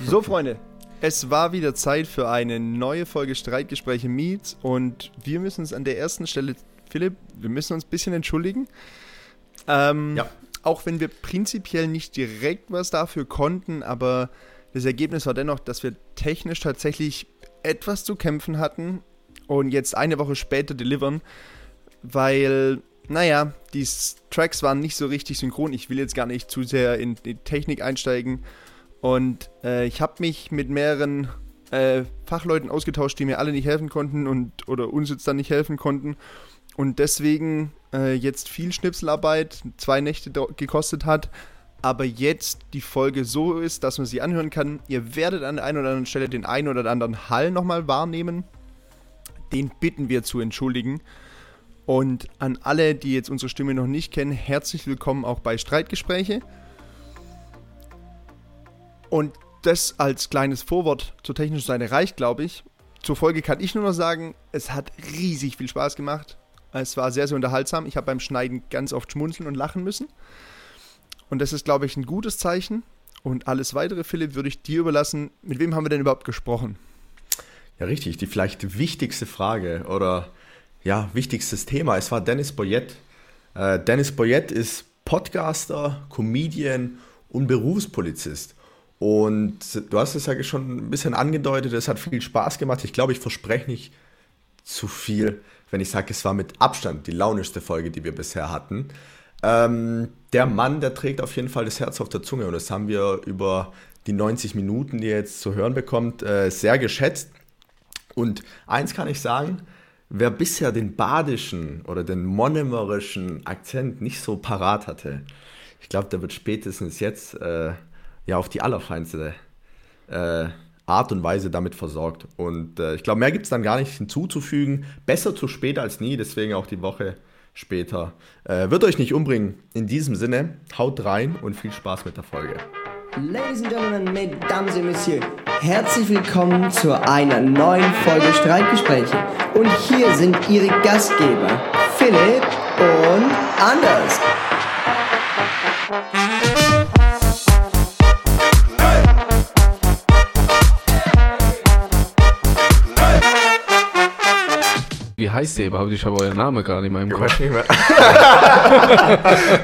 So, Freunde, es war wieder Zeit für eine neue Folge Streitgespräche Meets und wir müssen uns an der ersten Stelle, Philipp, wir müssen uns ein bisschen entschuldigen. Ähm, Ja. Auch wenn wir prinzipiell nicht direkt was dafür konnten, aber das Ergebnis war dennoch, dass wir technisch tatsächlich etwas zu kämpfen hatten und jetzt eine Woche später delivern, weil, naja, die Tracks waren nicht so richtig synchron. Ich will jetzt gar nicht zu sehr in die Technik einsteigen. Und äh, ich habe mich mit mehreren äh, Fachleuten ausgetauscht, die mir alle nicht helfen konnten und oder uns jetzt dann nicht helfen konnten. Und deswegen äh, jetzt viel Schnipselarbeit, zwei Nächte gekostet hat, aber jetzt die Folge so ist, dass man sie anhören kann. Ihr werdet an der einen oder anderen Stelle den einen oder anderen Hall nochmal wahrnehmen. Den bitten wir zu entschuldigen. Und an alle, die jetzt unsere Stimme noch nicht kennen, herzlich willkommen auch bei Streitgespräche. Und das als kleines Vorwort zur technischen Seite reicht, glaube ich. Zur Folge kann ich nur noch sagen, es hat riesig viel Spaß gemacht. Es war sehr, sehr unterhaltsam. Ich habe beim Schneiden ganz oft schmunzeln und lachen müssen. Und das ist, glaube ich, ein gutes Zeichen. Und alles weitere, Philipp, würde ich dir überlassen. Mit wem haben wir denn überhaupt gesprochen? Ja, richtig. Die vielleicht wichtigste Frage oder ja, wichtigstes Thema. Es war Dennis Boyett. Äh, Dennis Boyett ist Podcaster, Comedian und Berufspolizist. Und du hast es ja schon ein bisschen angedeutet, es hat viel Spaß gemacht. Ich glaube, ich verspreche nicht zu viel, wenn ich sage, es war mit Abstand die launischste Folge, die wir bisher hatten. Ähm, der Mann, der trägt auf jeden Fall das Herz auf der Zunge und das haben wir über die 90 Minuten, die er jetzt zu hören bekommt, äh, sehr geschätzt. Und eins kann ich sagen, wer bisher den badischen oder den monomerischen Akzent nicht so parat hatte, ich glaube, der wird spätestens jetzt äh, ja auf die allerfeinste äh, Art und Weise damit versorgt. Und äh, ich glaube, mehr gibt es dann gar nicht hinzuzufügen. Besser zu spät als nie, deswegen auch die Woche später. Äh, wird euch nicht umbringen. In diesem Sinne, haut rein und viel Spaß mit der Folge. Ladies and Gentlemen, Mesdames et Messieurs, herzlich willkommen zu einer neuen Folge Streitgespräche. Und hier sind Ihre Gastgeber, Philipp und Anders. Wie heißt ihr überhaupt? Ich habe euren Namen nicht mehr im Kopf.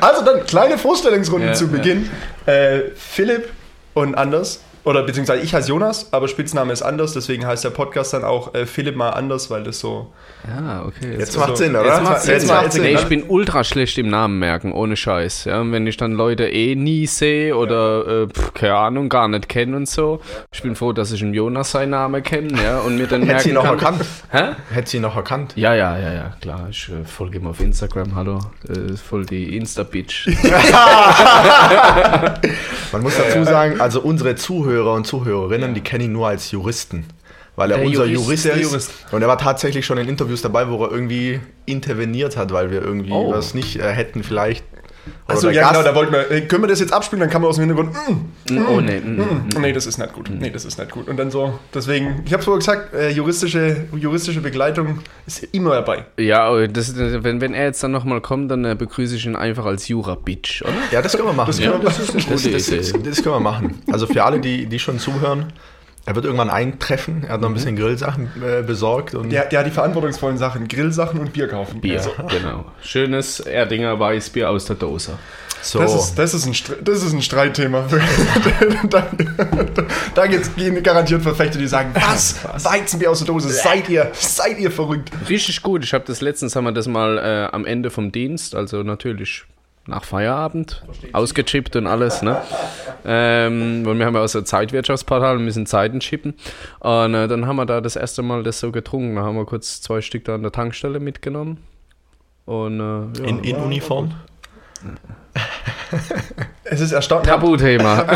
Also dann kleine Vorstellungsrunde Ja, zu ja. Beginn. Äh, Philipp und Anders, oder beziehungsweise ich heiße Jonas, aber Spitzname ist Anders, deswegen heißt der Podcast dann auch äh, Philipp mal anders, weil das so. Ja, okay. Jetzt so- macht Sinn, oder? jetzt macht's Sinn. Jetzt macht's Sinn. Nee, ne? ich bin ultra schlecht im Namen merken, ohne Scheiß. Ja, und wenn ich dann Leute eh nie sehe oder, äh, pf, keine Ahnung, gar nicht kenne und so. Ich bin froh, dass ich einen Jonas seinen Namen kenne, ja, und mir dann Hätte sie noch kann. erkannt. Hä? Hätte sie noch erkannt. Ja, ja, ja, ja, klar. Ich äh, folge ihm auf Instagram, hallo. Äh, voll die Insta-Bitch. Man muss dazu sagen, also unsere Zuhörer und Zuhörerinnen, die kennen ihn nur als Juristen. Weil er Der unser Jurist, Jurist, ist. Jurist. Und er war tatsächlich schon in Interviews dabei, wo er irgendwie interveniert hat, weil wir irgendwie Oh. was nicht äh, hätten vielleicht. Achso, ja, Gast- genau, da wollten wir. Äh, können wir das jetzt abspielen? Dann kann man aus dem Hintergrund. Mm, oh, nee. mm, mm. Nee, das ist nicht gut. Nee, das ist nicht gut. Und dann so, deswegen, ich habe vorher gesagt, äh, juristische, juristische Begleitung ist immer dabei. Ja, das, wenn, wenn er jetzt dann nochmal kommt, dann äh, begrüße ich ihn einfach als Jura-Bitch, oder? Ja, das können wir machen. Das können wir- das das können wir machen. Also für alle, die, die schon zuhören, er wird irgendwann eintreffen. Er hat noch ein bisschen Grillsachen äh, besorgt. Und Der, der hat die verantwortungsvollen Sachen, Grillsachen und Bier kaufen. Bier, Also, genau. Schönes Erdinger Weißbier aus der Dose. so. das, ist, das, ist ein, das ist ein Streitthema. da da gibt's gehen garantiert Verfechter, die sagen, was? Weizenbier aus der Dose, seid ihr, seid ihr verrückt? Richtig gut. Ich habe das letztens haben wir das mal äh, am Ende vom Dienst, also natürlich nach Feierabend, ausgechippt und alles, ne? Ähm, weil wir haben ja auch so ein Zeitwirtschaftsportal und müssen Zeiten chippen. Und äh, dann haben wir da das erste Mal das so getrunken. Da haben wir kurz zwei Stück da an der Tankstelle mitgenommen. Und äh, ja. in, in Uniform. Es ist erstaunlich. Tabuthema.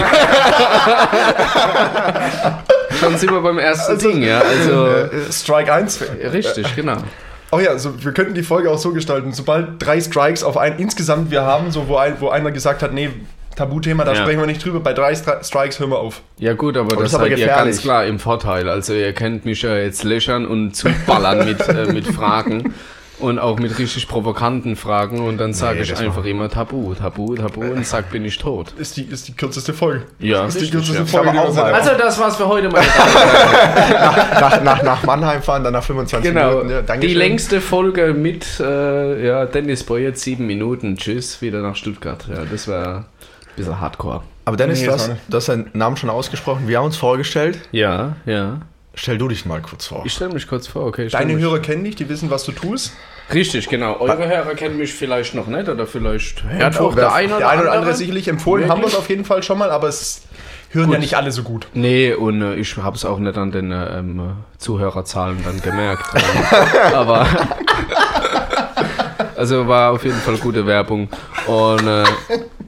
Schon sind wir beim ersten Ding, ja. Also Äh, Strike 1. richtig, genau. Oh ja, so, wir könnten die Folge auch so gestalten. Sobald drei Strikes auf ein insgesamt wir haben, so wo, ein, wo einer gesagt hat, nee, Tabuthema, da Ja. sprechen wir nicht drüber. Bei drei Stri Strikes hören wir auf. Ja gut, aber, das das ist aber seid ihr ganz klar im Vorteil. Also ihr könnt mich ja jetzt löchern und zuballern mit, äh, mit Fragen. und auch mit richtig provokanten Fragen und dann sage Nee, ich einfach immer Tabu, Tabu, Tabu und sag, bin ich tot. Ist die, ist die kürzeste Folge. Ja, ist die kürzeste ja. Folge, Also das war's für heute, meine Damen. nach, nach, nach Mannheim fahren, dann nach 25 Genau, Minuten. Ja, die längste Folge mit äh, ja, Dennis Boyet, sieben Minuten, tschüss, wieder nach Stuttgart. Ja, das war ein bisschen hardcore. Aber Dennis, Nee, du, das hast, du hast deinen Namen schon ausgesprochen. Wir haben uns vorgestellt. Ja, ja. Stell du dich mal kurz vor. Ich stelle mich kurz vor, okay. Deine Hörer kennen dich, die wissen, was du tust. Richtig, genau. Eure Hörer kennen mich vielleicht noch nicht oder vielleicht hört auch der eine oder, der eine oder andere. andere sicherlich empfohlen, haben wir es auf jeden Fall schon mal, aber es hören ja nicht alle so gut. Nee, und äh, ich habe es auch nicht an den äh, ähm, Zuhörerzahlen dann gemerkt. aber also war auf jeden Fall gute Werbung. Und äh,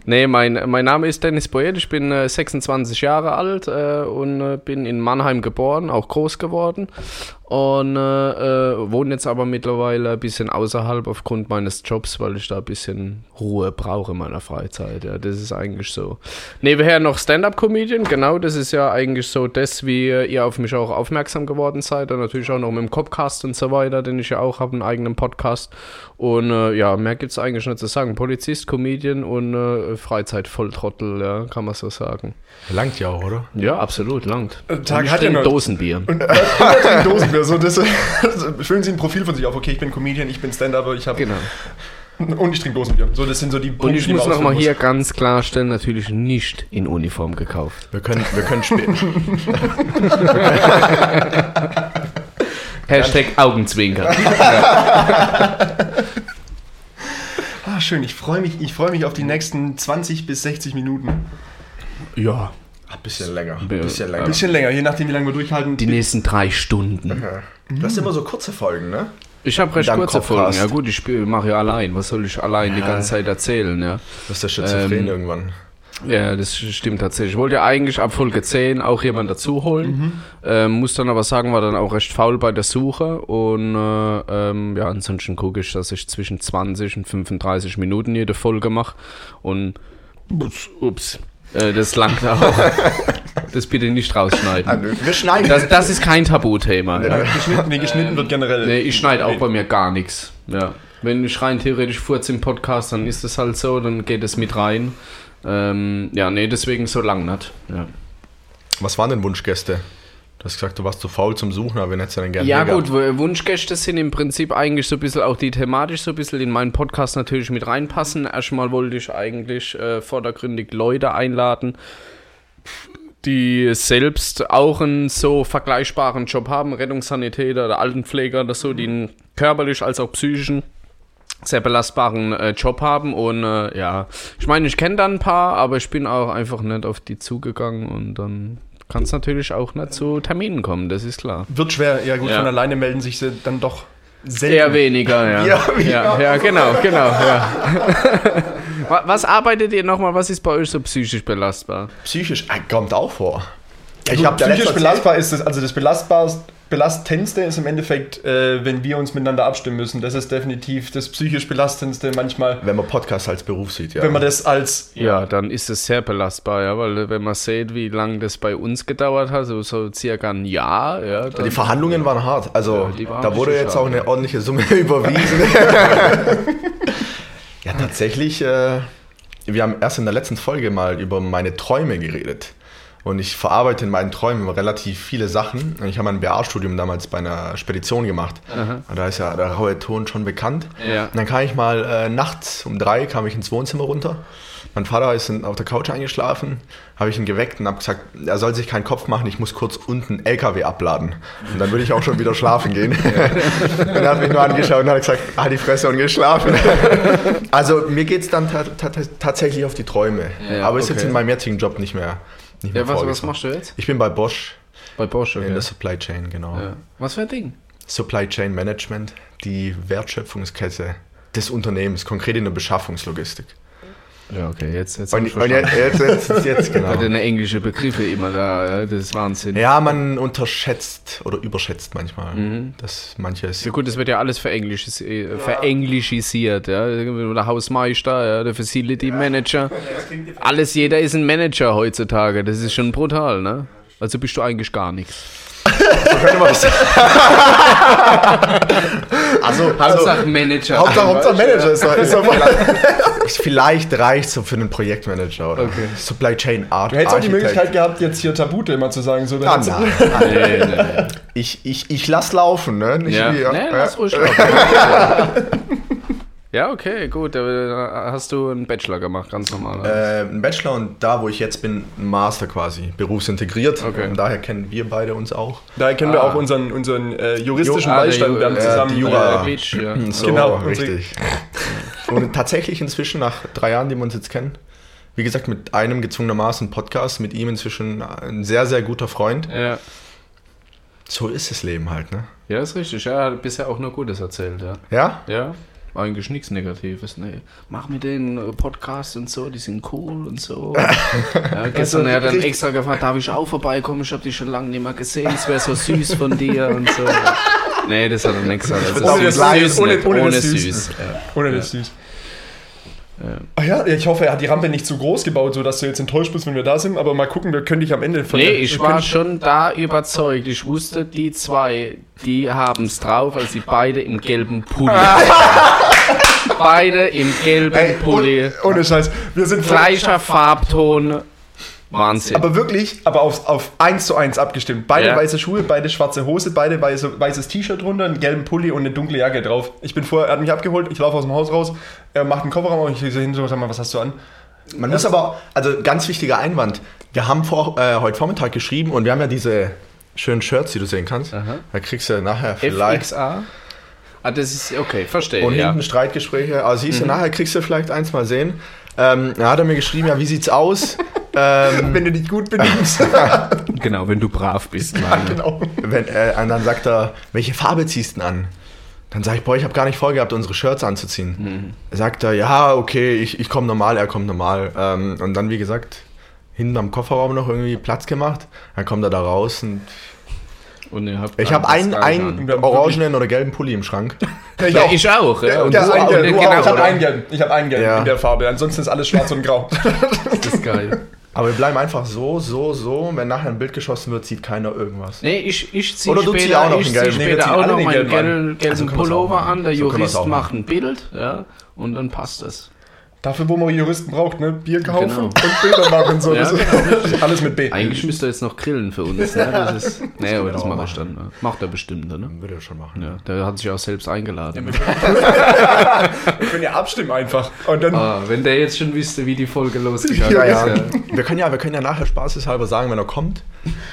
nee, mein, mein Name ist Dennis Boyet, ich bin äh, 26 Jahre alt äh, und äh, bin in Mannheim geboren, auch groß geworden. Und äh, äh, wohne jetzt aber mittlerweile ein bisschen außerhalb aufgrund meines Jobs, weil ich da ein bisschen Ruhe brauche in meiner Freizeit. Ja, das ist eigentlich so. Nebenher noch Stand-Up-Comedian, genau, das ist ja eigentlich so das, wie ihr auf mich auch aufmerksam geworden seid. Und natürlich auch noch mit dem Copcast und so weiter, den ich ja auch habe, einen eigenen Podcast. Und äh, ja, mehr gibt es eigentlich nicht zu sagen. Polizist, Comedian und äh, Freizeit-Volltrottel, ja, kann man so sagen. Langt ja auch, oder? Ja, absolut, langt. Tag Und ich hat ja trinke noch- Dosenbier. Hunderttausend Dosenbier, so das, füllen Sie ein Profil von sich auf. Okay, ich bin Comedian, ich bin Stand-Upper, ich habe Genau. und ich trinke Dosenbier. So, das sind so die Punkte, Und ich muss nochmal hier ganz klarstellen, natürlich nicht in Uniform gekauft. Wir können, wir können später. Hashtag Augenzwinker. Ah, schön. Ich freue mich, ich freue mich auf die nächsten 20 bis 60 Minuten. ja. Ein bisschen länger. Ein Ja. bisschen Ein länger. bisschen länger, je nachdem, wie lange wir durchhalten. Die nächsten drei Stunden. Das sind immer so kurze Folgen, ne? Ich habe recht kurze Folgen. Copcast. Ja gut, ich mache ja allein. Was soll ich allein die ganze Zeit erzählen? Ja. Das ist der Schizophren Ähm, irgendwann. ja, das stimmt tatsächlich. Ich wollte ja eigentlich ab Folge 10 auch jemanden dazu holen. Ähm, muss dann aber sagen, war dann auch recht faul bei der Suche. Und äh, ähm, ja, ansonsten gucke ich, dass ich zwischen 20 und 35 Minuten jede Folge mache. Und ups, ups äh, das langt auch. das bitte nicht rausschneiden. Wir schneiden. Das, das ist kein Tabuthema. Ja. geschnitten, nee, geschnitten wird generell. Nee, ich schneide auch bei mir gar nichts. Ja. Wenn ich rein theoretisch furz im Podcast, dann ist es halt so, dann geht es mit rein. Ähm, ja, nee, deswegen so lang nicht. Ja, Was waren denn Wunschgäste? Du hast gesagt, du warst zu faul zum Suchen, aber wen hättest du denn gerne ja gut, gehabt? Wunschgäste sind im Prinzip eigentlich so ein bisschen auch die thematisch so ein bisschen in meinen Podcast natürlich mit reinpassen. Erstmal wollte ich eigentlich äh, vordergründig Leute einladen, die selbst auch einen so vergleichbaren Job haben, Rettungssanitäter oder Altenpfleger oder so, die einen körperlich als auch psychischen sehr belastbaren äh, Job haben und äh, ja, ich meine, ich kenne da ein paar, aber ich bin auch einfach nicht auf die zugegangen und dann kann es natürlich auch nicht zu Terminen kommen, das ist klar. Wird schwer, ja gut, Ja. von alleine melden sich sie dann doch selten. Eher weniger, ja. Ja, ja, ja, genau, genau, Was arbeitet ihr nochmal, was ist bei euch so psychisch belastbar? Psychisch äh, kommt auch vor. Ich hab ja psychisch belastbar ist das, also das belastbarste, belastendste ist im Endeffekt, äh, wenn wir uns miteinander abstimmen müssen. Das ist definitiv das psychisch belastendste manchmal, Wenn man Podcast als Beruf sieht, ja. wenn man das als Ja, dann ist es sehr belastbar, ja, weil wenn man sieht, wie lange das bei uns gedauert hat, so, so circa ein Jahr, ja. Dann, die Verhandlungen waren hart. Also Ja, waren da wurde jetzt auch eine ordentliche Summe überwiesen. ja, tatsächlich, äh, wir haben erst in der letzten Folge mal über meine Träume geredet. Und ich verarbeite in meinen Träumen relativ viele Sachen. Und Ich habe mein BA-Studium damals bei einer Spedition gemacht. Und da ist ja der raue Ton schon bekannt. Ja. Und dann kam ich mal äh, nachts um drei kam ich ins Wohnzimmer runter. Mein Vater ist auf der Couch eingeschlafen, habe ich ihn geweckt und habe gesagt, er soll sich keinen Kopf machen, ich muss kurz unten LKW abladen. Und dann würde ich auch schon wieder schlafen gehen. und er hat mich nur angeschaut und hat gesagt, ah, die Fresse und geschlafen. also mir geht es dann ta ta tatsächlich auf die Träume. Ja, Aber ist jetzt okay. in meinem jetzigen Job nicht mehr. Nicht mehr ja, was, was machst du jetzt? Ich bin bei Bosch Bei Bosch, in okay. der Supply Chain, genau. Ja. Was für ein Ding? Supply Chain Management, die Wertschöpfungskette des Unternehmens, konkret in der Beschaffungslogistik. Ja, okay, jetzt, jetzt Und, und jetzt, jetzt, jetzt, jetzt genau. Hat eine englische Begriffe immer da, ja, das ist Wahnsinn. Ja, man unterschätzt oder überschätzt manchmal, dass manches. Ja gut, das wird ja alles verenglischis äh, verenglischisiert, ja. Der Hausmeister, ja, der Facility Manager. Alles, jeder ist ein Manager heutzutage. Das ist schon brutal, ne? Also bist du eigentlich gar nichts. So könnte man das Also, also Hauptsache Manager. Hauptsache, Hauptsache Manager ist doch, ist doch. Vielleicht reicht so für einen Projektmanager oder Okay. Supply Chain Art. Du hättest auch die Architect. Möglichkeit gehabt, jetzt hier Tabute immer zu sagen. So, dann Ah, nein. Nee, nee, nee. Ich, ich, ich lass laufen, ne? Nicht Ja, wie- nee, lass ruhig laufen. Ja, okay, gut. Da hast du einen Bachelor gemacht, ganz normal. Äh, ein Bachelor und da, wo ich jetzt bin, ein Master quasi, berufsintegriert. Okay. Und daher kennen wir beide uns auch. Daher kennen wir Ah. auch unseren, unseren äh, juristischen Ah, der Beistand. Ju- wir haben äh, zusammen die Jura- Äh, Beach, ja. So, Genau, richtig. Und tatsächlich inzwischen, nach drei Jahren, die wir uns jetzt kennen, wie gesagt, mit einem gezwungenermaßen Podcast, mit ihm inzwischen ein sehr, sehr guter Freund. Ja. So ist das Leben halt, ne? ja, ist richtig. Ja, er hat bisher auch nur Gutes erzählt, ja. Ja? Ja, eigentlich nichts Negatives. Nee. Mach mit den äh, Podcast und so, die sind cool und so. ja, gestern hat er dann extra gefragt, darf ich auch vorbeikommen? Ich habe dich schon lange nicht mehr gesehen, es wäre so süß von dir und so. Nee, das hat er nicht gesagt. Also Ohne süß, das- süß ohne- nicht, ohne ohne, das süß. Süß. Ja. Ohne das süß. Ach ja, ich hoffe, er hat die Rampe nicht zu groß gebaut, sodass du jetzt enttäuscht bist, wenn wir da sind. Aber mal gucken, wir können dich am Ende von Nee, ich war schon da überzeugt. Ich wusste, die zwei, die haben es drauf, als sie beide im gelben Pulli. beide im gelben Ey, Pulli. oh- Ohne Scheiß. Wir sind Gleicher Farbton. Wahnsinn. Aber wirklich, aber auf, auf 1 zu 1 abgestimmt. Beide Ja. weiße Schuhe, beide schwarze Hose, beide weiße, weißes T-Shirt drunter, einen gelben Pulli und eine dunkle Jacke drauf. Ich bin vorher, er hat mich abgeholt, ich laufe aus dem Haus raus, er macht einen Kofferraum und ich so hin, so, sag mal, was hast du an? Man muss aber, also ganz wichtiger Einwand, wir haben vor, äh, heute Vormittag geschrieben und wir haben ja diese schönen Shirts, die du sehen kannst. Aha. Da kriegst du nachher vielleicht. FXA? Ah, das ist, okay, verstehe. Und ja. hinten Streitgespräche. Aber siehst du, nachher kriegst du vielleicht eins mal sehen. Ähm, da hat er mir geschrieben, ja, wie sieht's aus? ähm, Wenn du dich gut benimmst. Genau, wenn du brav bist. Meine. genau. wenn, äh, und dann sagt er, welche Farbe ziehst du denn an? Dann sage ich, boah, ich habe gar nicht vorgehabt, unsere Shirts anzuziehen. Sagt er, ja, okay, ich, ich komme normal, er kommt normal. Ähm, und dann, wie gesagt, hinten am Kofferraum noch irgendwie Platz gemacht. Dann kommt er da raus und Und ihr habt ich habe einen, einen orangenen oder gelben Pulli im Schrank. Ich Ja, auch. ich auch. Ja. Und Der auch, gelb, ne? du auch. genau, ich habe einen gelb. Ich habe einen gelb Ja. in der Farbe. Ansonsten ist alles schwarz und grau. Das ist geil. Aber wir bleiben einfach so, so, so. Wenn nachher ein Bild geschossen wird, sieht keiner irgendwas. Nee, ich, ich ziehe Oder du später, zieh auch noch ich einen zieh gelben. Nee, später ziehen auch noch den meinen gelben gelben, gelben Also Pullover an. Der So Jurist macht ein Bild, ja, und dann passt das. Dafür, wo man Juristen braucht, ne? Bier kaufen Genau. und Bilder machen. So. Ja, Das ist alles mit B. Eigentlich müsste er jetzt noch grillen für uns. Ne? Das ist, nee, aber das mache ich dann. Ne? Macht er bestimmt, ne? Würde er schon machen. Ja, der hat sich auch selbst eingeladen. Wir können ja abstimmen einfach. Und dann. Ah, wenn der jetzt schon wüsste, wie die Folge losgegangen Ja, ist. ja. Wir können ja, wir können ja nachher spaßeshalber sagen, wenn er kommt.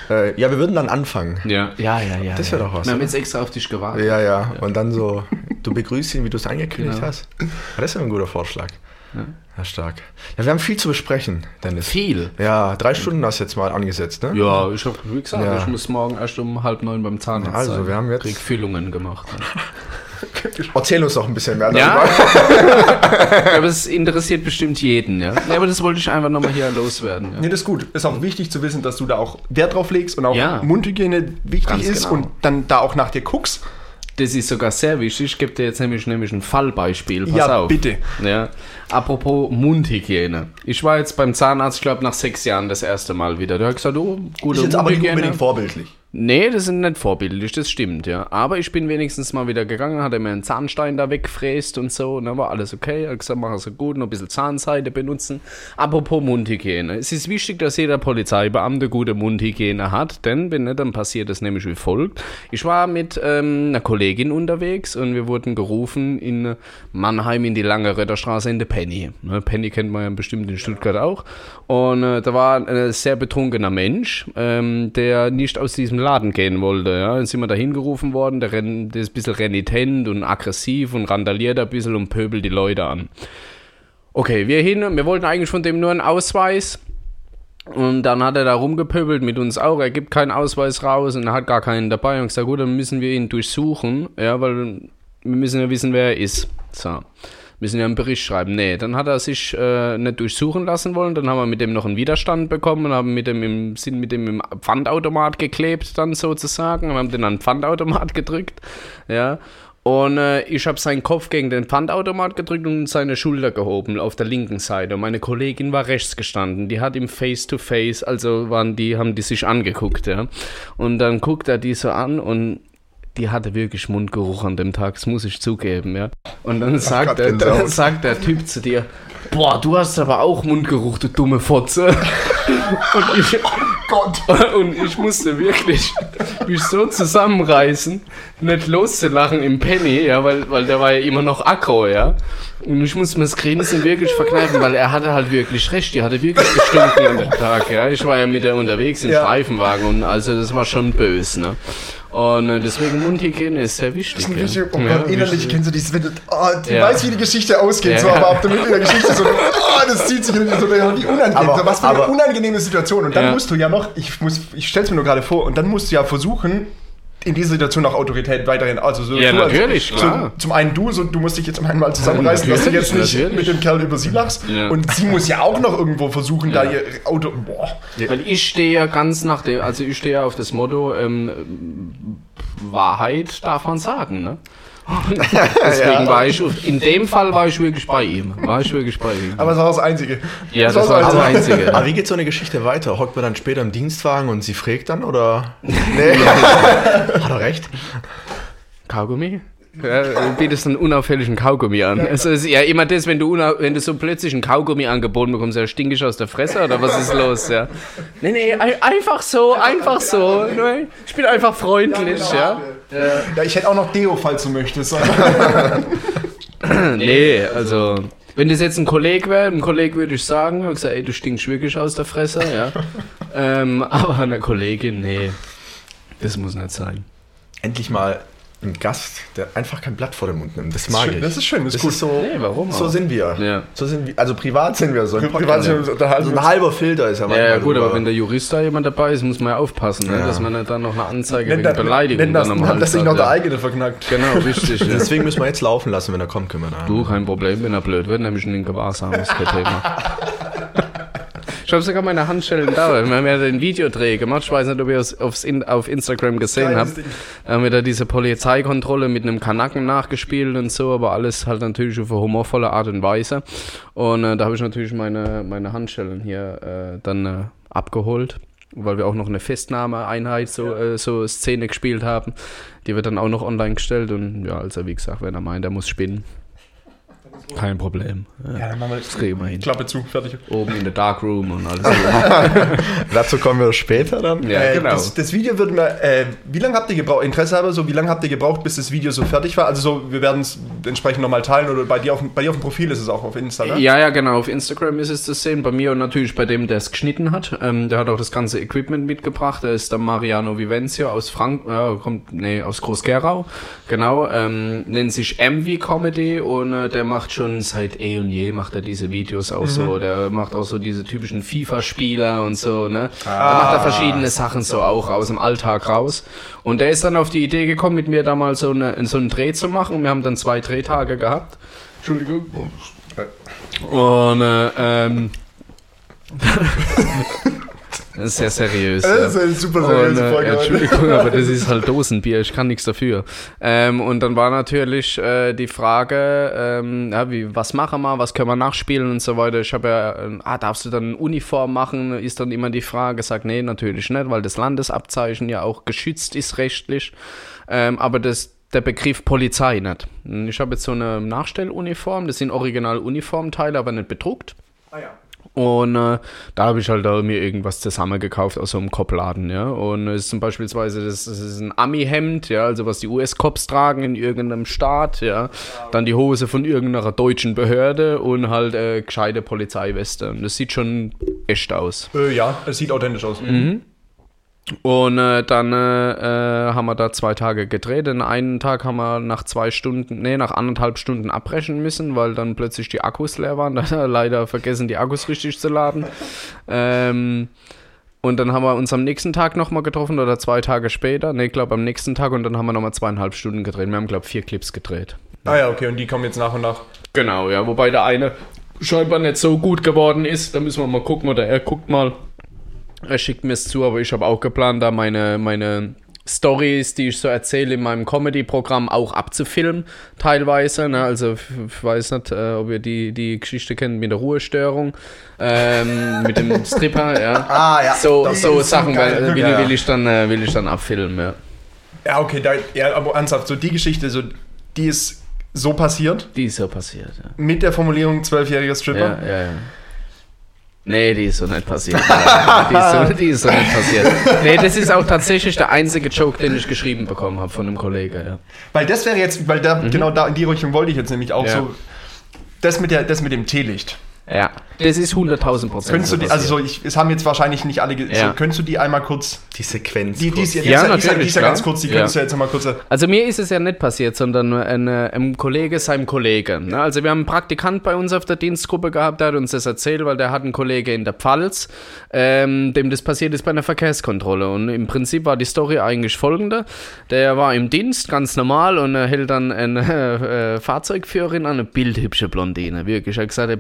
Äh, ja, wir würden dann anfangen. Ja, ja, ja. ja Das ja. wär doch was, Wir haben jetzt extra auf dich gewartet. Ja, ja. Und dann so, du begrüßt ihn, wie du es angekündigt Genau. hast. Ja, das ist ja ein guter Vorschlag. Ja. stark. Ja, wir haben viel zu besprechen, Dennis. Viel. Ja, drei Stunden hast du jetzt mal angesetzt, ne? Ja, ich habe, gesagt, Ja. ich muss morgen erst um halb neun beim Zahnarzt Also, sein. wir haben jetzt- Krieg Füllungen gemacht. Erzähl uns doch ein bisschen mehr Ja, darüber. aber es interessiert bestimmt jeden, ja. ja aber das wollte ich einfach nochmal hier loswerden. Ja. Nee, das ist gut. Ist auch wichtig zu wissen, dass du da auch Wert drauf legst und auch Ja. Mundhygiene wichtig Ganz ist genau. und dann da auch nach dir guckst. Das ist sogar sehr wichtig. Ich gebe dir jetzt nämlich, nämlich ein Fallbeispiel. Pass Ja, auf. bitte. Ja. Apropos Mundhygiene. Ich war jetzt beim Zahnarzt, ich glaube, nach sechs Jahren das erste Mal wieder. Der hat gesagt, oh, gute Ist jetzt aber nicht Mundhygiene. unbedingt vorbildlich. Nee, das sind nicht vorbildlich, das stimmt, ja. Aber ich bin wenigstens mal wieder gegangen, hat er mir einen Zahnstein da weggefräst und so, und dann war alles okay. Hat gesagt, mach es gut, noch ein bisschen Zahnseide benutzen. Apropos Mundhygiene. Es ist wichtig, dass jeder Polizeibeamte gute Mundhygiene hat, denn wenn nicht, dann passiert es nämlich wie folgt. Ich war mit ähm, einer Kollegin unterwegs und wir wurden gerufen in Mannheim in die Lange Ritterstraße in der Penny. Ne, Penny kennt man ja bestimmt in Stuttgart auch. Und äh, da war ein sehr betrunkener Mensch, ähm, der nicht aus diesem Laden gehen wollte. Ja. Dann sind wir da hingerufen worden, der, renn, der ist ein bisschen renitent und aggressiv und randaliert ein bisschen und pöbelt die Leute an. Okay, wir hin, wir wollten eigentlich von dem nur einen Ausweis. Und dann hat er da rumgepöbelt mit uns auch. Er gibt keinen Ausweis raus und hat gar keinen dabei. Und gesagt, gut, dann müssen wir ihn durchsuchen, ja, weil wir müssen ja wissen, wer er ist. So. Müssen ja einen Bericht schreiben. Nee, dann hat er sich äh, nicht durchsuchen lassen wollen. Dann haben wir mit dem noch einen Widerstand bekommen und haben mit dem im, sind mit dem im Pfandautomat geklebt, dann sozusagen. Und haben den an den Pfandautomat gedrückt. Ja. Und äh, ich habe seinen Kopf gegen den Pfandautomat gedrückt und seine Schulter gehoben auf der linken Seite. Und meine Kollegin war rechts gestanden. Die hat ihm face to face, also waren die, haben die sich angeguckt, ja. Und dann guckt er die so an und die hatte wirklich Mundgeruch an dem Tag, das muss ich zugeben, ja. Und dann sagt, der, dann sagt der Typ zu dir, boah, du hast aber auch Mundgeruch, du dumme Fotze. und, ich, und ich musste wirklich mich so zusammenreißen, nicht loszulachen im Penny, ja, weil, weil der war ja immer noch aggro, ja. Und ich musste mir das Grinsen wirklich verkneifen, weil er hatte halt wirklich recht, die hatte wirklich gestunken an dem Tag, ja. Ich war ja mit der unterwegs im Ja. Streifenwagen und also das war schon böse, ne. Und äh, deswegen Mundhygiene ist sehr wichtig. Das ist ein ja. richtig, oh Ja, Gott, innerlich wichtig. kennst du dieses, wenn du, oh, du Ja. weißt, wie die Geschichte ausgeht, Ja. so, aber ab der Mitte der Geschichte so, oh, das zieht sich in so wie unangenehm, Aber- so, was für eine aber- unangenehme Situation. Und dann Ja. musst du ja noch, ich muss, ich stell's mir nur gerade vor, und dann musst du ja versuchen, in dieser Situation auch Autorität weiterhin, also so, Ja, du natürlich, so, klar. zum einen du, so, du musst dich jetzt einmal zusammenreißen, dass du jetzt nicht natürlich. mit dem Kerl über sie lachst. Ja. Und sie muss ja auch noch irgendwo versuchen, da ihr Auto, boah. Weil ich stehe ja ganz nach dem, also ich stehe ja auf das Motto, ähm, Wahrheit darf man sagen, ne? Deswegen war ich, in dem Fall war ich wirklich bei ihm. War ich wirklich bei ihm. Aber das war das Einzige. ja, das war das Einzige. Aber wie geht so eine Geschichte weiter? Hockt man dann später im Dienstwagen und sie fragt dann oder? Nee. Hat er recht? Kaugummi? Ja, du bietest einen unauffälligen Kaugummi an. Es ist ja immer das, wenn du, wenn du so plötzlich einen Kaugummi angeboten bekommst, ja, stinkig aus der Fresse oder was ist los? Ja? Nee, nee, ein- einfach so, einfach so. Ich bin einfach freundlich, ja. Ja, ich hätte auch noch Deo, falls du möchtest. Nee, also. Wenn das jetzt ein Kollege wäre, ein Kollege würde ich sagen, hab gesagt, ey, du stinkst wirklich aus der Fresse, ja. ähm, aber eine Kollegin, nee. Das muss nicht sein. Endlich mal ein Gast, der einfach kein Blatt vor den Mund nimmt. Das mag schön, ich. das ist schön, das ist das gut. ist so. Nee, warum So sind wir. Ja. So sind wir. Also privat sind wir so. im Privat sind wir. So ein halber Filter ist ja Ja, ja manchmal gut, aber drüber. wenn der Jurist da jemand dabei ist, muss man ja aufpassen, ne? Ja. dass man dann noch eine Anzeige Nenn wegen das, Beleidigung nenn das, dann am Hals das sich noch der ja. eigene verknackt. Genau, richtig. Ja. Deswegen müssen wir jetzt laufen lassen, wenn er kommt, können wir da. Du, kein Problem, wenn er blöd wird, nämlich in den Gewahrsam, ist kein Thema. Ich habe sogar meine Handschellen da. Wir haben ja den Videodreh gemacht. Ich weiß nicht, ob ihr es aufs in, auf Instagram gesehen habt. Da haben wir da diese Polizeikontrolle mit einem Kanaken nachgespielt und so, aber alles halt natürlich auf eine humorvolle Art und Weise. Und äh, da habe ich natürlich meine, meine Handschellen hier äh, dann äh, abgeholt. Weil wir auch noch eine Festnahmeeinheit, so, äh, so Szene gespielt haben. Die wird dann auch noch online gestellt. Und ja, also wie gesagt, wenn er meint, er muss spinnen. Kein Problem. Ja, Ja, dann machen wir das wir hin. Klappe zu, fertig. Oben in der Darkroom und alles. Dazu kommen wir später dann. ja, äh, genau. das, das Video wird mir, äh, wie lange habt ihr gebraucht, Interesse halber, so, wie lange habt ihr gebraucht, bis das Video so fertig war? Also so, wir werden es entsprechend nochmal teilen oder bei dir, auf, dem- bei dir auf dem Profil ist es auch auf Insta, ne? Ja, ja, genau. Auf Instagram ist es zu sehen. Bei mir und natürlich bei dem, der es geschnitten hat. Ähm, der hat auch das ganze Equipment mitgebracht. Der ist der Mariano Vivencio aus Frank, äh, kommt, nee, aus Groß-Gerau. Genau. Ähm, nennt sich MV Comedy und äh, der macht schon seit eh und je macht er diese Videos auch so. Der macht auch so diese typischen FIFA-Spieler und so, ne? Da macht er verschiedene Sachen so auch aus dem Alltag raus. Und der ist dann auf die Idee gekommen, mit mir da mal so, eine, so einen Dreh zu machen. Wir haben dann zwei Drehtage gehabt. Entschuldigung. Und äh, ähm, sehr seriös. Das ja. ist eine super seriöse äh, Folge. ja, heute. Entschuldigung, aber das ist halt Dosenbier, ich kann nichts dafür. Ähm, und dann war natürlich äh, die Frage, ähm, ja, wie, was machen wir, was können wir nachspielen und so weiter. Ich habe ja, äh, ah, darfst du dann eine Uniform machen, ist dann immer die Frage. Sag, nee, natürlich nicht, weil das Landesabzeichen ja auch geschützt ist rechtlich. Ähm, aber das, der Begriff Polizei nicht. Ich habe jetzt so eine Nachstelluniform, das sind original Uniformteile, aber nicht bedruckt. Ah, ja. Und äh, da habe ich halt da mir irgendwas zusammengekauft aus so einem Kopfladen, ja. Und es ist zum Beispiel, das, das ist ein Ami-Hemd, ja, also was die US-Cops tragen in irgendeinem Staat, ja. Dann die Hose von irgendeiner deutschen Behörde und halt äh, gescheite Polizeiweste. Und das sieht schon echt aus. Äh, ja, es sieht authentisch aus. Mhm. Und äh, dann äh, äh, haben wir da zwei Tage gedreht. Den einen Tag haben wir nach zwei Stunden, nee, nach anderthalb Stunden abbrechen müssen, weil dann plötzlich die Akkus leer waren. Da hat er leider vergessen, die Akkus richtig zu laden. ähm, und dann haben wir uns am nächsten Tag nochmal getroffen oder zwei Tage später. Nee, ich glaube am nächsten Tag und dann haben wir nochmal zweieinhalb Stunden gedreht. Wir haben, glaube ich, vier Clips gedreht. Ah ja, okay, und die kommen jetzt nach und nach. Genau, ja, wobei der eine scheinbar nicht so gut geworden ist. Da müssen wir mal gucken oder er guckt mal. Er schickt mir es zu, aber ich habe auch geplant, da meine, meine Stories, die ich so erzähle in meinem Comedy-Programm, auch abzufilmen, teilweise. Ne? Also ich weiß nicht, äh, ob ihr die, die Geschichte kennt mit der Ruhestörung, ähm, mit dem Stripper, ja. Ah, ja. So, so Sachen geil, weil, will, wirklich. will, ich dann, äh, will ich dann abfilmen, ja. Ja, okay, da, ja, aber ernsthaft, so die Geschichte, so, die ist so passiert, Die ist so passiert, ja. mit der Formulierung zwölfjähriger Stripper. Ja, ja, ja. Nee, die ist so nicht passiert. die, ist so, die ist so nicht passiert. Nee, das ist auch tatsächlich der einzige Joke, den ich geschrieben bekommen habe von einem Kollegen, ja. Weil das wäre jetzt, weil da, genau da in die Richtung wollte ich jetzt nämlich auch Mhm. Ja. so, das mit, der, das mit dem Teelicht. Ja, das ist 100.000 Prozent. Könntest du die, also so, ich, es haben jetzt wahrscheinlich nicht alle, Ja. so, könntest du die einmal kurz, Die Sequenz. die, die die Ja, ist, die ist, die natürlich, ist ja ganz kurz, die Ja. könntest du jetzt mal kurz, Also mir ist es ja nicht passiert, sondern nur ein, äh, ein Kollege seinem Kollegen. Ne? Also wir haben einen Praktikant bei uns auf der Dienstgruppe gehabt, der hat uns das erzählt, weil der hat einen Kollege in der Pfalz, ähm, dem das passiert ist bei einer Verkehrskontrolle. Und im Prinzip war die Story eigentlich folgende. Der war im Dienst, ganz normal, und er hält dann eine äh, Fahrzeugführerin an, eine bildhübsche Blondine. Wirklich, er hat gesagt, er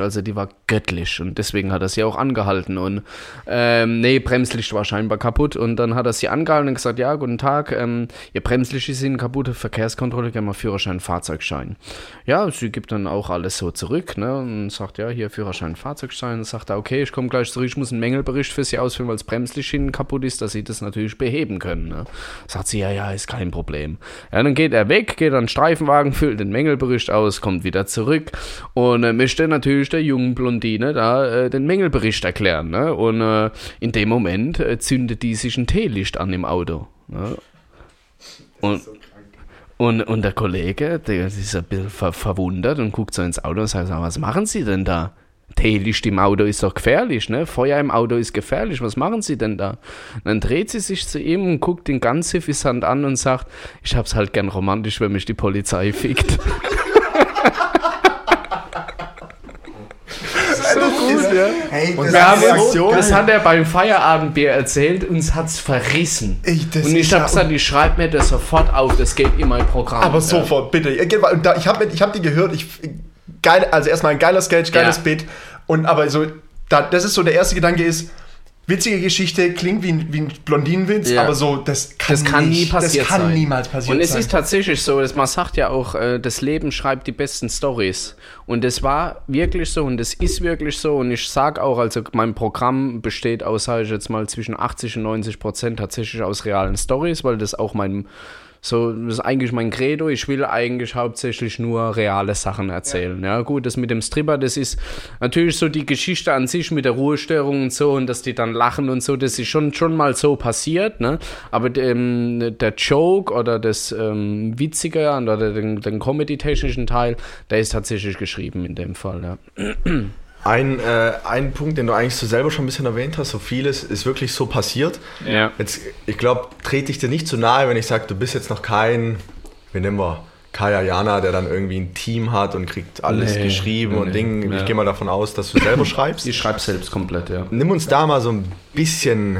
bildhübsch, also die war göttlich. Und deswegen hat er sie auch angehalten. Und ähm, nee, Bremslicht war scheinbar kaputt. Und dann hat er sie angehalten und gesagt, ja, guten Tag, ähm, ihr Bremslicht ist Ihnen kaputt, Verkehrskontrolle, gerne mal Führerschein, Fahrzeugschein. Ja, sie gibt dann auch alles so zurück, ne, und sagt, ja, hier Führerschein, Fahrzeugschein. Und sagt er, okay, ich komme gleich zurück, ich muss einen Mängelbericht für Sie ausfüllen, weil das Bremslicht Ihnen kaputt ist, dass Sie das natürlich beheben können, ne. Sagt sie, ja, ja, ist kein Problem. Ja, dann geht er weg, geht an den Streifenwagen, füllt den Mängelbericht aus, kommt wieder zurück und äh, möchte natürlich der jungen Blondine da äh, den Mängelbericht erklären, ne, und äh, in dem Moment äh, zündet die sich ein Teelicht an im Auto, ne. Und, und, und der Kollege, der ist ein bisschen ver verwundert und guckt so ins Auto und sagt, was machen Sie denn da? Teelicht im Auto ist doch gefährlich, ne? Feuer im Auto ist gefährlich, was machen Sie denn da? Und dann dreht sie sich zu ihm und guckt ihn ganz suffisant an und sagt, ich hab's halt gern romantisch, wenn mich die Polizei fickt. so gut, ja. Hey, Und das wir haben so uns- geil. Das hat er beim Feierabendbier erzählt, uns hat's verrissen. Ey, das und ich ist hab ja- gesagt, ich schreib mir das sofort auf, das geht in mein Programm. Aber Ja. sofort, bitte. Ich habe ich hab die gehört, ich, geil, also erstmal ein geiler Sketch, geiles Ja. Bit. Und aber so, da, das ist so, der erste Gedanke ist, witzige Geschichte, klingt wie ein, wie ein Blondinenwitz, Ja. aber so, das kann, Das kann nie nicht, passiert Das kann sein. niemals passieren Und es sein. ist tatsächlich so, dass man sagt ja auch, äh, das Leben schreibt die besten Stories. Und das war wirklich so und das ist wirklich so. Und ich sag auch, also mein Programm besteht aus, sage ich jetzt mal, zwischen 80 und 90 Prozent tatsächlich aus realen Stories, weil das auch mein so, das ist eigentlich mein Credo. Ich will eigentlich hauptsächlich nur reale Sachen erzählen. Ja, gut, das mit dem Stripper, das ist natürlich so die Geschichte an sich mit der Ruhestörung und so und dass die dann lachen und so, das ist schon, schon mal so passiert, ne? Aber ähm, der Joke oder das ähm, Witzige oder den, den Comedy-technischen Teil, der ist tatsächlich geschrieben in dem Fall, ja. Ein, äh, ein Punkt, den du eigentlich so selber schon ein bisschen erwähnt hast, so vieles ist wirklich so passiert. Ja. Jetzt, ich glaube, trete ich dir nicht zu nahe, wenn ich sage, du bist jetzt noch kein, wie nennen wir, Kaya Jana, der dann irgendwie ein Team hat und kriegt alles Nee, geschrieben nee, und nee, Ding. ja. Ich gehe mal davon aus, dass du selber schreibst. Ich schreibe selbst komplett, ja. Nimm uns da mal so ein bisschen,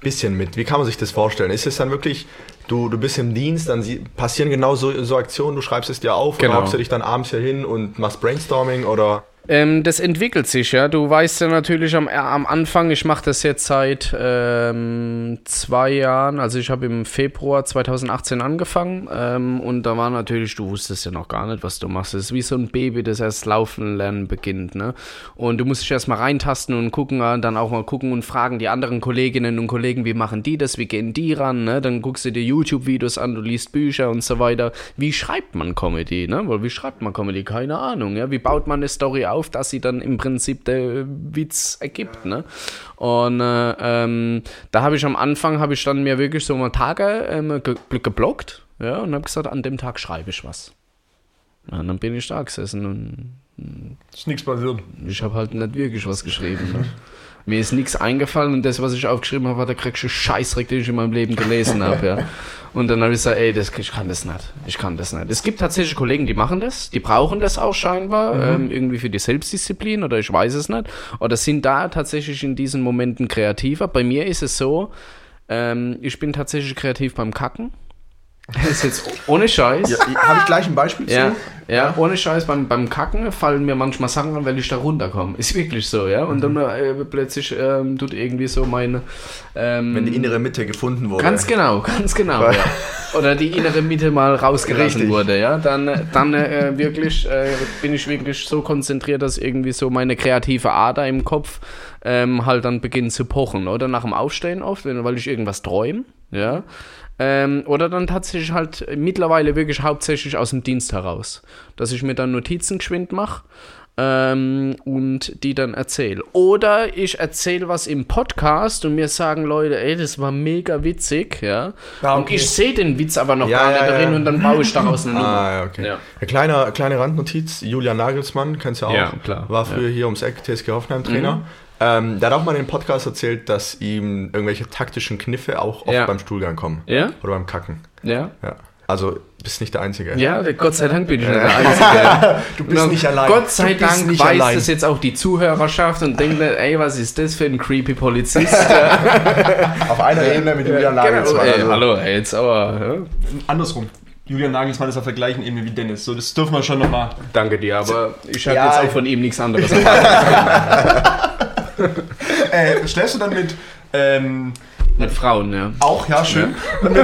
bisschen mit. Wie kann man sich das vorstellen? Ist es dann wirklich, du, du bist im Dienst, dann sie, passieren genau so, so Aktionen, du schreibst es dir auf Genau. hockst du dich dann abends hier hin und machst Brainstorming oder... Ähm, das entwickelt sich, ja. Du weißt ja natürlich am, äh, am Anfang, ich mache das jetzt seit ähm, zwei Jahren, also ich habe im Februar 2018 angefangen ähm, und da war natürlich, du wusstest ja noch gar nicht, was du machst. Es ist wie so ein Baby, das erst laufen lernen beginnt, ne? Und du musst dich erstmal reintasten und gucken, äh, dann auch mal gucken und fragen die anderen Kolleginnen und Kollegen, wie machen die das, wie gehen die ran, ne? Dann guckst du dir YouTube-Videos an, du liest Bücher und so weiter. Wie schreibt man Comedy, ne? Weil wie schreibt man Comedy? Keine Ahnung, ja? Wie baut man eine Story auf, dass sie dann im Prinzip der Witz ergibt, ne? Und äh, ähm, da habe ich am Anfang, habe ich dann mir wirklich so mal Tage ähm, ge geblockt, ja, und habe gesagt, an dem Tag schreibe ich was. Ja, und dann bin ich da gesessen und ist nichts passiert. ich habe halt nicht wirklich was geschrieben. Ne? Mir ist nichts eingefallen und das, was ich aufgeschrieben habe, war der kriegste Scheißdreck, den ich in meinem Leben gelesen habe. Ja. Und dann habe ich gesagt, ey, das, ich kann das nicht. Ich kann das nicht. Es gibt tatsächlich Kollegen, die machen das, die brauchen das auch scheinbar, ähm, irgendwie für die Selbstdisziplin oder ich weiß es nicht. Oder sind da tatsächlich in diesen Momenten kreativer. Bei mir ist es so, ähm, ich bin tatsächlich kreativ beim Kacken. Das ist jetzt ohne Scheiß. Ja, Habe ich gleich ein Beispiel zu? Ja, ja, ohne Scheiß, beim, beim Kacken fallen mir manchmal Sachen an, weil ich da runterkomme. Ist wirklich so, ja. Und dann äh, plötzlich ähm, tut irgendwie so meine. Ähm, Wenn die innere Mitte gefunden wurde. Ganz genau, ganz genau. Ja. Oder die innere Mitte mal rausgelassen Richtig. wurde, ja. Dann, dann äh, wirklich äh, bin ich wirklich so konzentriert, dass irgendwie so meine kreative Ader im Kopf ähm, halt dann beginnt zu pochen. Oder nach dem Aufstehen oft, wenn, weil ich irgendwas träume, ja. Ähm, oder dann tatsächlich halt mittlerweile wirklich hauptsächlich aus dem Dienst heraus. Dass ich mir dann Notizen geschwind mache ähm, und die dann erzähle. Oder ich erzähle was im Podcast und mir sagen Leute, ey, das war mega witzig, ja. Ah, Und okay. ich sehe den Witz aber noch Ja, gar ja, nicht ja. darin und dann baue ich daraus eine Nummer. Ah, ja, okay. Ja. Eine kleine, kleine Randnotiz, Julian Nagelsmann, kennst du auch. Ja, klar. War früher hier ums Eck TSG Hoffenheim Trainer. Ähm, der hat auch mal in dem Podcast erzählt, dass ihm irgendwelche taktischen Kniffe auch oft Ja. beim Stuhlgang kommen. Ja? Oder beim Kacken. Ja. Ja. Also, bist nicht der Einzige. Ja, Gott sei Dank bin ich nicht der Einzige. Du bist nicht allein. Gott sei du Dank nicht weiß allein. das jetzt auch die Zuhörerschaft und denkt, nicht, ey, was ist das für ein creepy Polizist? Auf einer Ebene mit Julian genau, Nagelsmann. ey, also- hallo, ey, jetzt aber. Ja? Andersrum. Julian Nagelsmann ist auf der gleichen Ebene wie Dennis. So, das dürfen wir schon nochmal. Danke dir, aber ich habe Ja, jetzt auch von ihm nichts anderes erwartet. Äh, schläfst du dann mit. Ähm, Mit Frauen, ja. auch, ja, schön.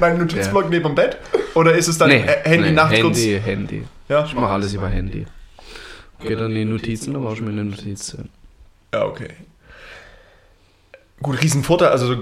Mein Notizblock neben dem Bett? Oder ist es dann äh, Handy nee, nachts kurz? Handy, Handy. Ja, Ich mache alles über Handy. Geht dann in die Notizen, dann mache ich mir eine Notiz. Ja, okay. Gut, Riesenvorteil. Also,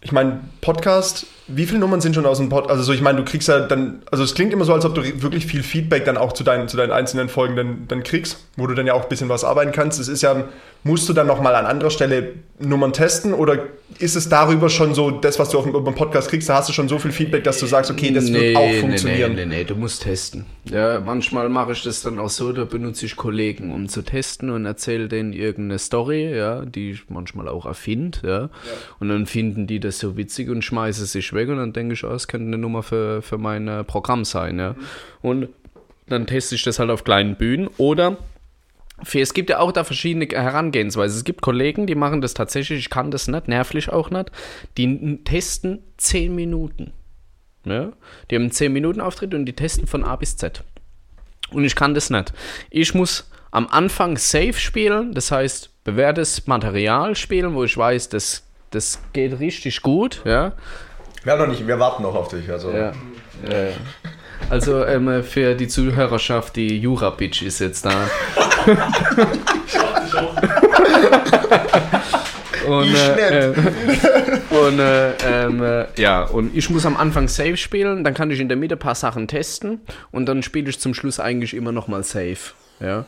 ich meine, Podcast, wie viele Nummern sind schon aus dem Pod? Also, so, ich meine, du kriegst ja dann, also, es klingt immer so, als ob du wirklich viel Feedback dann auch zu deinen, zu deinen einzelnen Folgen dann, dann kriegst, wo du dann ja auch ein bisschen was arbeiten kannst. Es ist ja, musst du dann nochmal an anderer Stelle Nummern testen oder ist es darüber schon so, das, was du auf dem, Podcast kriegst, da hast du schon so viel Feedback, dass du sagst, okay, das wird auch funktionieren? Nee, nee, nee, du musst testen. Ja, manchmal mache ich das dann auch so, da benutze ich Kollegen, um zu testen und erzähle denen irgendeine Story, ja, die ich manchmal auch erfinde, ja. Und dann finden die das so witzig und schmeißen sich weg und dann denke ich, oh, das könnte eine Nummer für, für mein äh, Programm sein, ja. Und dann teste ich das halt auf kleinen Bühnen oder es gibt ja auch da verschiedene Herangehensweisen. Es gibt Kollegen, die machen das tatsächlich, ich kann das nicht, nervlich auch nicht, die testen 10 Minuten. Ja? Die haben einen 10 Minuten Auftritt und die testen von A bis Z. Und ich kann das nicht. Ich muss am Anfang safe spielen, das heißt bewährtes Material spielen, wo ich weiß, das, das geht richtig gut. Ja? Wir haben noch nicht, wir warten noch auf dich. Also. Ja. ja. Also ähm, für die Zuhörerschaft, die Jura-Bitch ist jetzt da. und, Ich äh, äh, und äh, ähm, äh, ja, und ich muss am Anfang Safe spielen, dann kann ich in der Mitte ein paar Sachen testen und dann spiele ich zum Schluss eigentlich immer nochmal Safe. Ja,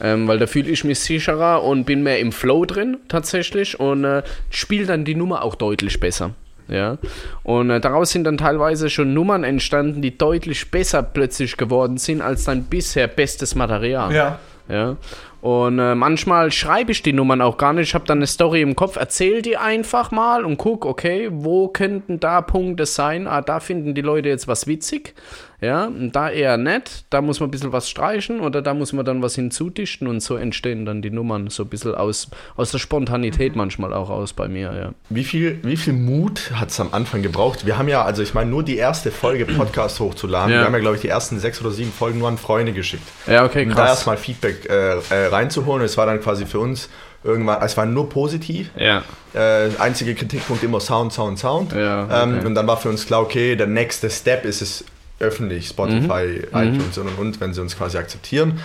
ähm, weil da fühle ich mich sicherer und bin mehr im Flow drin tatsächlich und äh, spiele dann die Nummer auch deutlich besser. Ja, und äh, daraus sind dann teilweise schon Nummern entstanden, die deutlich besser plötzlich geworden sind als dein bisher bestes Material. Ja. Ja. Und äh, manchmal schreibe ich die Nummern auch gar nicht. Ich habe dann eine Story im Kopf, erzähl die einfach mal und guck, okay, wo könnten da Punkte sein? Ah, da finden die Leute jetzt was witzig. Ja, und da eher nett. Da muss man ein bisschen was streichen oder da muss man dann was hinzudichten und so entstehen dann die Nummern so ein bisschen aus, aus der Spontanität manchmal auch aus bei mir, ja. Wie viel, wie viel Mut hat es am Anfang gebraucht? Wir haben ja, also ich meine, nur die erste Folge Podcast hochzuladen. Ja. Wir haben ja, glaube ich, die ersten sechs oder sieben Folgen nur an Freunde geschickt. Ja, okay, Um da krass. erstmal Feedback äh, äh, reinzuholen. Es war dann quasi für uns irgendwann, es war nur positiv. Ja, Äh, einzige Kritikpunkt immer Sound, Sound, Sound. Ja, ähm, okay. und dann war für uns klar, okay, der nächste Step ist es öffentlich, Spotify, Mhm. iTunes und und und, wenn sie uns quasi akzeptieren.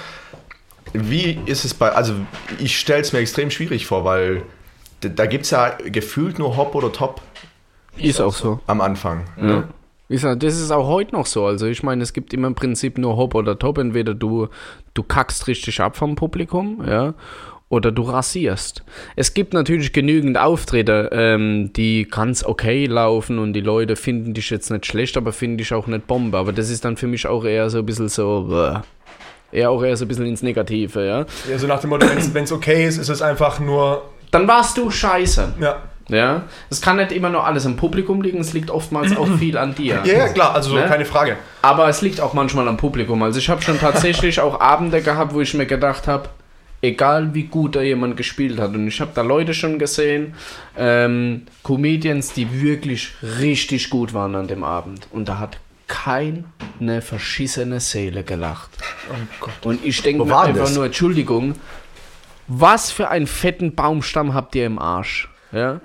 Wie ist es bei, also ich stelle es mir extrem schwierig vor, weil da gibt es ja gefühlt nur Hop oder Top ist auch so. am Anfang. Ja. Wie gesagt, das ist auch heute noch so. Also ich meine, es gibt immer im Prinzip nur Hop oder Top. Entweder du, du kackst richtig ab vom Publikum, ja, oder du rasierst. Es gibt natürlich genügend Auftritte, ähm, die ganz okay laufen und die Leute finden dich jetzt nicht schlecht, aber finden dich auch nicht Bombe. Aber das ist dann für mich auch eher so ein bisschen so, äh, eher auch eher so ein bisschen ins Negative, ja. Ja, so nach dem Motto, wenn es okay ist, ist es einfach nur. Dann warst du scheiße. Ja. Ja, es kann nicht immer nur alles am Publikum liegen, es liegt oftmals auch viel an dir. Ja, ja, klar, also so, Ne? keine Frage. Aber es liegt auch manchmal am Publikum. Also ich habe schon tatsächlich auch Abende gehabt, wo ich mir gedacht habe, Egal wie gut da jemand gespielt hat. Und ich habe da Leute schon gesehen, ähm, Comedians, die wirklich richtig gut waren an dem Abend. Und da hat keine verschissene Seele gelacht. Und ich denke mir einfach das? nur, Entschuldigung, was für einen fetten Baumstamm habt ihr im Arsch? Ja?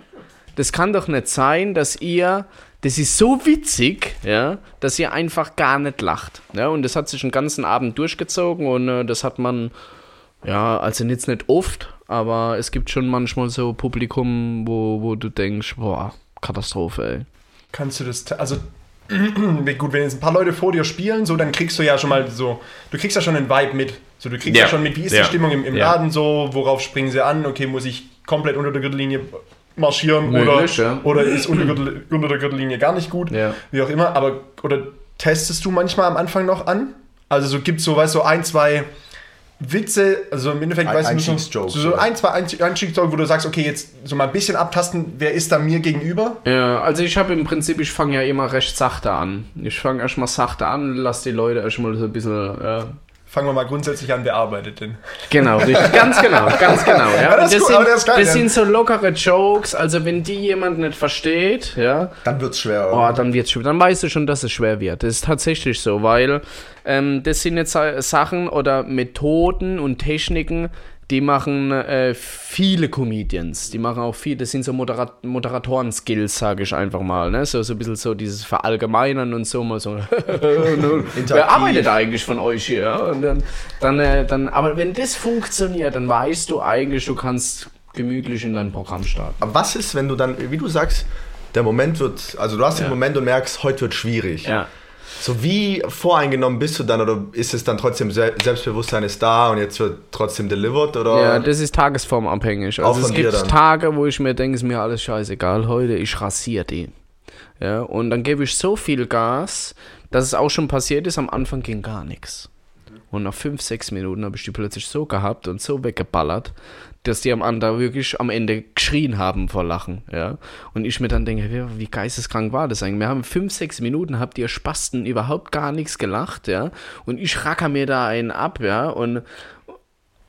Das kann doch nicht sein, dass ihr, das ist so witzig, ja, dass ihr einfach gar nicht lacht. Ja? Und das hat sich den ganzen Abend durchgezogen und äh, das hat man, ja, also jetzt nicht oft, aber es gibt schon manchmal so Publikum, wo, wo du denkst, boah, Katastrophe, ey. Kannst du das, also gut, wenn jetzt ein paar Leute vor dir spielen, so, dann kriegst du ja schon mal so, du kriegst ja schon einen Vibe mit. So, du kriegst ja, Ja. schon mit, wie ist Ja. die Stimmung im, im Ja. Laden so, worauf springen sie an, okay, muss ich komplett unter der Gürtellinie marschieren Möglich, oder, ja. oder ist unter, Gürtel, unter der Gürtellinie gar nicht gut, Ja. wie auch immer, aber, oder testest du manchmal am Anfang noch an? Also so gibt es so, weißt du, so ein, zwei Witze, also im Endeffekt, Ein- weißt du, so, so, so ein, zwei Einstiegsjokes, wo du sagst, okay, jetzt so mal ein bisschen abtasten, wer ist da mir gegenüber? Ja, also ich habe im Prinzip, ich fange ja immer recht sachte an. Ich fange erstmal sachte an, lass die Leute erstmal so ein bisschen, ja. Fangen wir mal grundsätzlich an, wer arbeitet denn? Genau, richtig, ganz genau, ganz genau. Ja. das Und ist das cool, sind, das das ja. sind so lockere Jokes, also wenn die jemand nicht versteht, ja, Dann wird's schwer. Oh, dann wird's schwer. Dann weißt du schon, dass es schwer wird. Das ist tatsächlich so, weil ähm, das sind jetzt Sachen oder Methoden und Techniken, die machen äh, viele Comedians. Die machen auch viel, das sind so Moderat Moderatoren-Skills, sage ich einfach mal. Ne? So, so ein bisschen so dieses Verallgemeinern und so mal so. Wer arbeitet eigentlich von euch hier? Und dann, dann, äh, dann, aber wenn das funktioniert, dann weißt du eigentlich, du kannst gemütlich in dein Programm starten. Aber was ist, wenn du dann, wie du sagst, der Moment wird, also du hast den Ja. Moment und merkst, heute wird schwierig. Ja. So wie voreingenommen bist du dann oder ist es dann trotzdem Se Selbstbewusstsein ist da und jetzt wird trotzdem delivered oder? Ja, das ist tagesformabhängig. Also es gibt dann. Tage, wo ich mir denke, ist mir alles scheißegal heute, ich rasiere die. Ja, und dann gebe ich so viel Gas, dass es auch schon passiert ist, am Anfang ging gar nichts. Und nach fünf, sechs Minuten habe ich die plötzlich so gehabt und so weggeballert, dass die am anderen wirklich am Ende geschrien haben vor Lachen. Ja? Und ich mir dann denke, wie, geisteskrank war das eigentlich? Wir haben fünf, sechs Minuten, habt ihr Spasten überhaupt gar nichts gelacht, ja? Und ich racker mir da einen ab, ja? Und,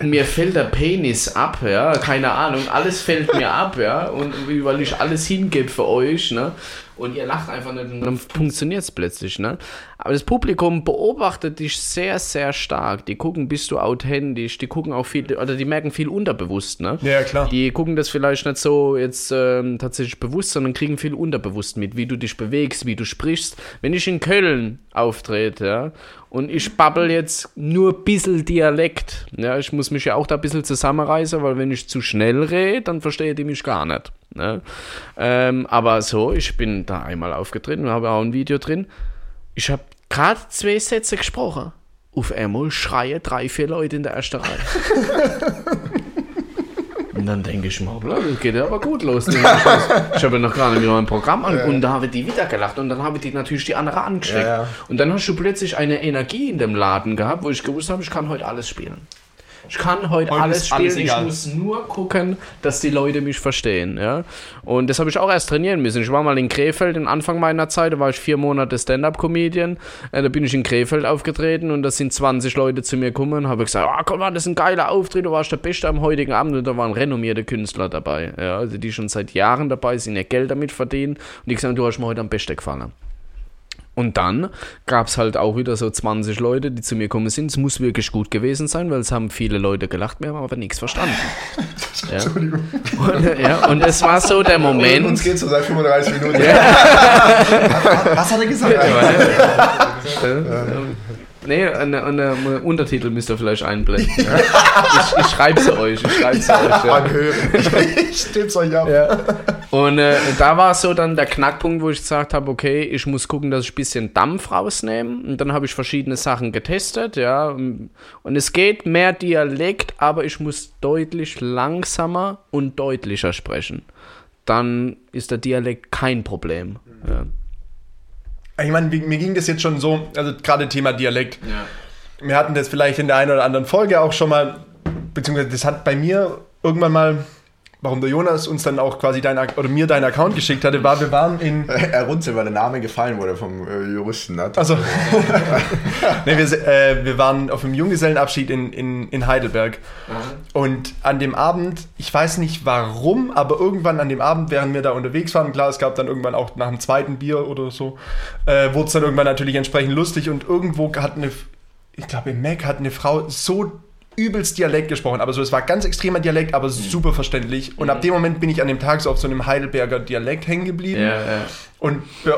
mir fällt der Penis ab, ja, keine Ahnung, alles fällt mir ab, ja, und weil ich alles hingebe für euch, ne, und ihr lacht einfach nicht und dann funktioniert es plötzlich, ne. Aber das Publikum beobachtet dich sehr, sehr stark. Die gucken, bist du authentisch, die gucken auch viel, oder die merken viel unterbewusst, ne. Ja, klar. Die gucken das vielleicht nicht so jetzt ähm, tatsächlich bewusst, sondern kriegen viel unterbewusst mit, wie du dich bewegst, wie du sprichst. Wenn ich in Köln auftrete, ja, und ich babbel jetzt nur ein bisschen Dialekt, ja, ich muss mich ja auch da ein bisschen zusammenreißen, weil wenn ich zu schnell rede, dann verstehe die mich gar nicht. Ne? Ähm, aber so, ich bin da einmal aufgetreten, habe auch ein Video drin. Ich habe gerade zwei Sätze gesprochen. Auf einmal schreien drei, vier Leute in der ersten Reihe. Und dann denke ich mir, das geht ja aber gut los. Ich habe ja noch gerade mit meinem Programm an und da habe die wieder gelacht und dann habe die natürlich die andere angesteckt. Ja, ja. Und dann hast du plötzlich eine Energie in dem Laden gehabt, wo ich gewusst habe, ich kann heute alles spielen. Ich kann heute Heute alles ist alles spielen, ich muss nur gucken, dass die Leute mich verstehen. Ja? Und das habe ich auch erst trainieren müssen. Ich war mal in Krefeld, am Anfang meiner Zeit, da war ich vier Monate Stand-Up-Comedian. Da bin ich in Krefeld aufgetreten und da sind 20 Leute zu mir gekommen und habe gesagt, ah, komm mal, das ist ein geiler Auftritt, du warst der Beste am heutigen Abend und da waren renommierte Künstler dabei. Ja? Also die schon seit Jahren dabei sind, ihr Geld damit verdienen und die gesagt, du hast mir heute am besten gefallen. Und dann gab es halt auch wieder so 20 Leute, die zu mir gekommen sind. Es muss wirklich gut gewesen sein, weil es haben viele Leute gelacht, wir haben aber nichts verstanden. Ja. Und, äh, ja, und es war so der Moment. Uns geht's so seit 35 Minuten. Was hat er gesagt? Nee, eine, eine, eine Untertitel müsst ihr vielleicht einblenden. Ja. Ich, ich schreibe sie euch. Ich schreibe sie euch. Ja. Ich stimm's euch ab. Und äh, da war so dann der Knackpunkt, wo ich gesagt habe, okay, ich muss gucken, dass ich ein bisschen Dampf rausnehme. Und dann habe ich verschiedene Sachen getestet, ja. Und es geht mehr Dialekt, aber ich muss deutlich langsamer und deutlicher sprechen. Dann ist der Dialekt kein Problem. Ja. Ich meine, mir ging das jetzt schon so, also gerade Thema Dialekt. Wir hatten das vielleicht in der einen oder anderen Folge auch schon mal, beziehungsweise das hat bei mir irgendwann mal warum der Jonas uns dann auch quasi dein, oder mir deinen Account geschickt hatte, war, wir waren in, Er runzelt, weil der Name gefallen wurde vom äh, Juristen. Ne? also, nee, wir, äh, wir waren auf einem Junggesellenabschied in, in, in Heidelberg. Und an dem Abend, ich weiß nicht warum, aber irgendwann an dem Abend, während wir da unterwegs waren, klar, es gab dann irgendwann auch nach dem zweiten Bier oder so, äh, wurde es dann irgendwann natürlich entsprechend lustig und irgendwo hat eine, ich glaube im Mac hat eine Frau so übelst Dialekt gesprochen, aber so, es war ganz extremer Dialekt, aber super verständlich. Und ab dem Moment bin ich an dem Tag so auf so einem Heidelberger Dialekt hängen geblieben. Ja, ja. Und ja,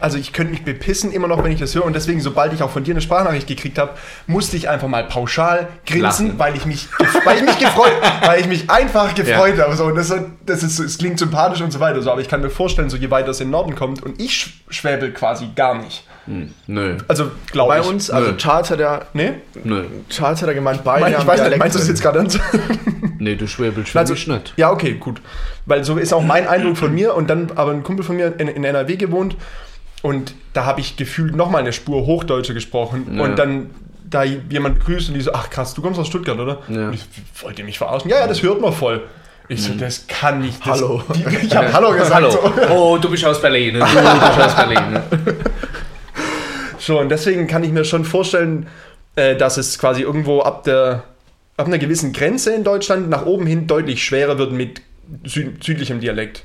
also ich könnte mich bepissen immer noch, wenn ich das höre. Und deswegen, sobald ich auch von dir eine Sprachnachricht gekriegt habe, musste ich einfach mal pauschal grinsen, Lachen. weil ich mich, weil ich mich gefreut, weil ich mich einfach gefreut habe. So, und das, das ist, es klingt sympathisch und so weiter. So, aber ich kann mir vorstellen, so je weiter es in den Norden kommt und ich sch- schwäbel quasi gar nicht. Nö, Also glaube Bei ich. uns, also Nö. Charles hat ja, Nee? nö. Charles hat ja gemeint, beide Mein, ich haben weiß nicht, meinst du das jetzt gerade ernst? Nee, du schwäbelst Also, also, nicht. Ja, okay, gut. Weil so ist auch mein Eindruck von mir und dann aber ein Kumpel von mir in, in NRW gewohnt und da habe ich gefühlt nochmal eine Spur Hochdeutsche gesprochen Ja. und dann da jemand grüßt und die so, ach krass, du kommst aus Stuttgart, oder? Ja. Und ich, wollt ihr mich verarschen? Ja, ja, das hört man voll. Ich so, das kann nicht. Das, Hallo. Die, ich habe Hallo gesagt. Hallo. So. Oh, du bist aus Berlin. Du, du bist aus Berlin. So, und deswegen kann ich mir schon vorstellen, äh, dass es quasi irgendwo ab der ab einer gewissen Grenze in Deutschland nach oben hin deutlich schwerer wird mit sü südlichem Dialekt.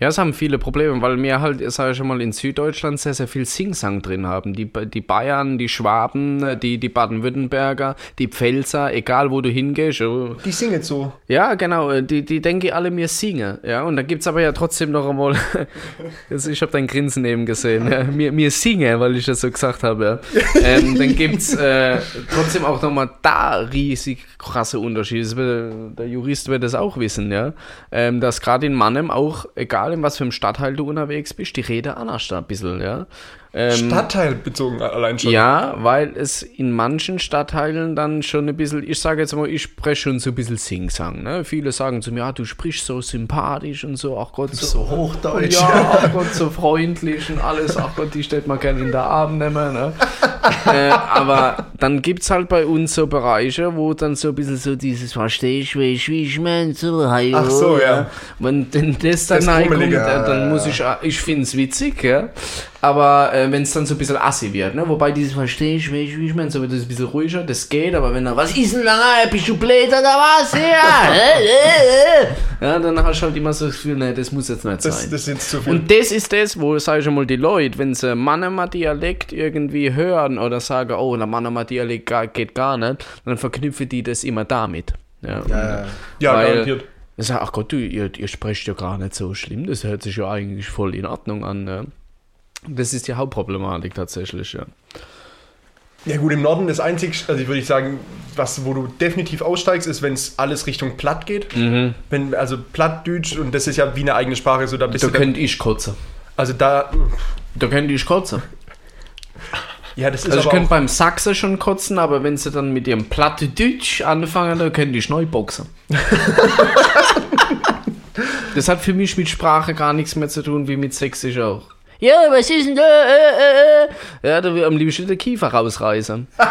Ja, es haben viele Probleme, weil wir halt, sag ich schon mal, in Süddeutschland sehr, sehr viel Singsang drin haben. Die, die Bayern, die Schwaben, die, die Baden-Württemberger, die Pfälzer, egal wo du hingehst. oh, Die singen so. Ja, genau, die, die denken alle, mir singen. Ja, und da gibt's aber ja trotzdem noch einmal, ich habe dein Grinsen eben gesehen, ja, mir, mir singen, weil ich das so gesagt habe. Ja. Ähm, dann gibt's äh, trotzdem auch nochmal da riesig krasse Unterschiede. Wird, der Jurist wird das auch wissen, ja. Ähm, dass gerade in Mannem auch, egal in was für einem Stadtteil du unterwegs bist, die Rede anders ein bisschen, ja. Ähm, Stadtteilbezogen allein schon. ja, weil es in manchen Stadtteilen dann schon ein bisschen, ich sage jetzt mal, ich spreche schon so ein bisschen Singsang. Ne? Viele sagen zu mir, ja, du sprichst so sympathisch und so, ach Gott, so, So hochdeutsch. ja, ach Gott, so freundlich und alles, ach Gott, die stellt man gerne in der Abend nehmen. Ne? äh, aber dann gibt es halt bei uns so Bereiche, wo dann so ein bisschen so dieses, verstehst du, wie ich, wie ich mein, so, hey, Ach so, ja. Wenn denn das dann Das reinkommt, äh, dann muss ich, ich finde es witzig, ja. Aber äh, wenn es dann so ein bisschen assi wird, ne? Wobei dieses verstehe ich, wie ich, wie ich meine, so wird es ein bisschen ruhiger, das geht, aber wenn er, was ist denn da, bist du blöd oder was? Ja, ja dann hast du halt immer so das Gefühl, ne, das muss jetzt nicht Das, sein. das jetzt zu viel. Und das ist das, wo, sag ich mal, die Leute, wenn sie Mannemer Dialekt irgendwie hören oder sagen, oh, der Mannemer Dialekt geht gar nicht, dann verknüpfen die das immer damit. Ja, Ja, ja, weil- garantiert. ich sag, ach Gott, du, ihr, ihr sprecht ja gar nicht so schlimm, das hört sich ja eigentlich voll in Ordnung an. Ne? Das ist die Hauptproblematik tatsächlich, ja. Ja gut, im Norden das einzige, also ich würde sagen, was, wo du definitiv aussteigst, ist, wenn es alles Richtung Platt geht. Wenn, also Plattdeutsch, und das ist ja wie eine eigene Sprache, so da bist Da du dann, könnte ich kotzen. Also da, Da könnte ich kotzen. ja, das ist Also ich könnte beim Sachse schon kotzen, aber wenn sie dann mit ihrem Plattdeutsch anfangen, dann könnte ich neu boxen. das hat für mich mit Sprache gar nichts mehr zu tun, wie mit Sächsisch auch. Ja, was ist denn da? Äh, äh, äh. Ja, da will am liebsten der Kiefer rausreißen. weißt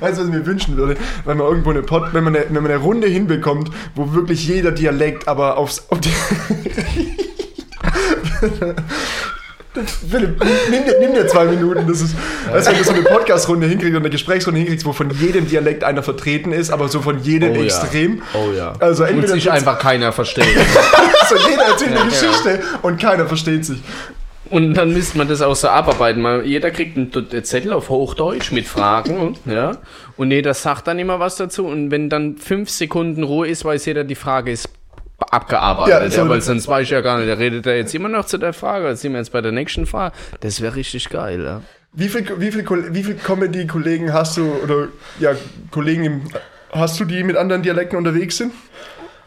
du, was ich mir wünschen würde? Wenn man irgendwo eine Pod, wenn man eine, wenn man eine Runde hinbekommt, wo wirklich jeder Dialekt aber aufs, auf die Philipp, nimm dir, nimm dir zwei Minuten. Das ist, weißt du, wenn du so eine Podcast-Runde hinkriegst oder eine Gesprächsrunde hinkriegst, wo von jedem Dialekt einer vertreten ist, aber so von jedem Oh ja. extrem. Oh ja. Also Und sich einfach keiner versteht. so jeder erzählt eine Ja, genau. Geschichte und keiner versteht sich. Und dann müsste man das auch so abarbeiten. Mal, jeder kriegt einen Zettel auf Hochdeutsch mit Fragen, ja. Und jeder sagt dann immer was dazu. Und wenn dann fünf Sekunden Ruhe ist, weiß jeder, die Frage ist abgearbeitet. Ja, so- weil sonst weiß ich ja gar nicht, der redet er jetzt immer noch zu der Frage, jetzt sind wir jetzt bei der nächsten Frage. Das wäre richtig geil, ja. Wie viel, wie viel, wie viel Comedy-Kollegen hast du oder ja, Kollegen im, hast du, die mit anderen Dialekten unterwegs sind?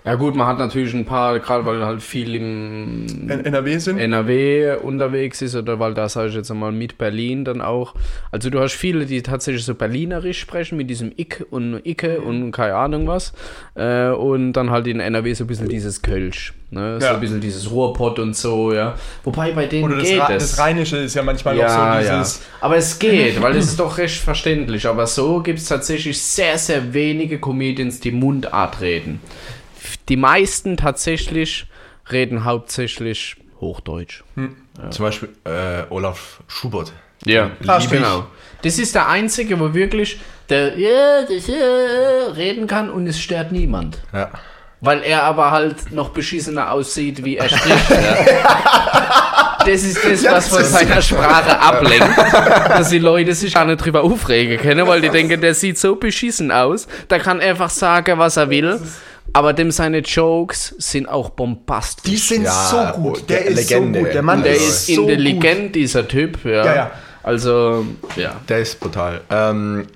Ja gut, man hat natürlich ein paar, gerade weil halt viel im NRW sind. NRW unterwegs ist oder weil da sage ich jetzt einmal mit Berlin dann auch. Also du hast viele, die tatsächlich so Berlinerisch sprechen mit diesem Ick und Icke und keine Ahnung was. Äh, und dann halt in NRW so ein bisschen dieses Kölsch. Ne? So Ja. ein bisschen dieses Ruhrpott und so, ja. Wobei bei denen Oder das, geht Ra es. das Rheinische ist ja manchmal ja, noch so ja. dieses. Aber es geht, weil es ist doch recht verständlich. Aber so gibt es tatsächlich sehr, sehr wenige Comedians, die Mundart reden. Die meisten tatsächlich reden hauptsächlich Hochdeutsch. Zum Beispiel äh, Olaf Schubert. Ja, genau. Das ist der Einzige, wo wirklich der ja, ja, reden kann und es stört niemand. Ja. Weil er aber halt noch beschissener aussieht, wie er spricht. ja. Das ist das, was von seiner Sprache ablenkt, dass die Leute sich gar nicht drüber aufregen können, weil die denken, der sieht so beschissen aus. Der kann einfach sagen, was er will. Aber dem seine Jokes sind auch bombastisch. Die sind Ja, so gut. Der, der ist Legende. so gut. Der Mann der ist, ist so intelligent, dieser Typ. Ja. Ja, ja. Also, ja. Der ist brutal. Ähm,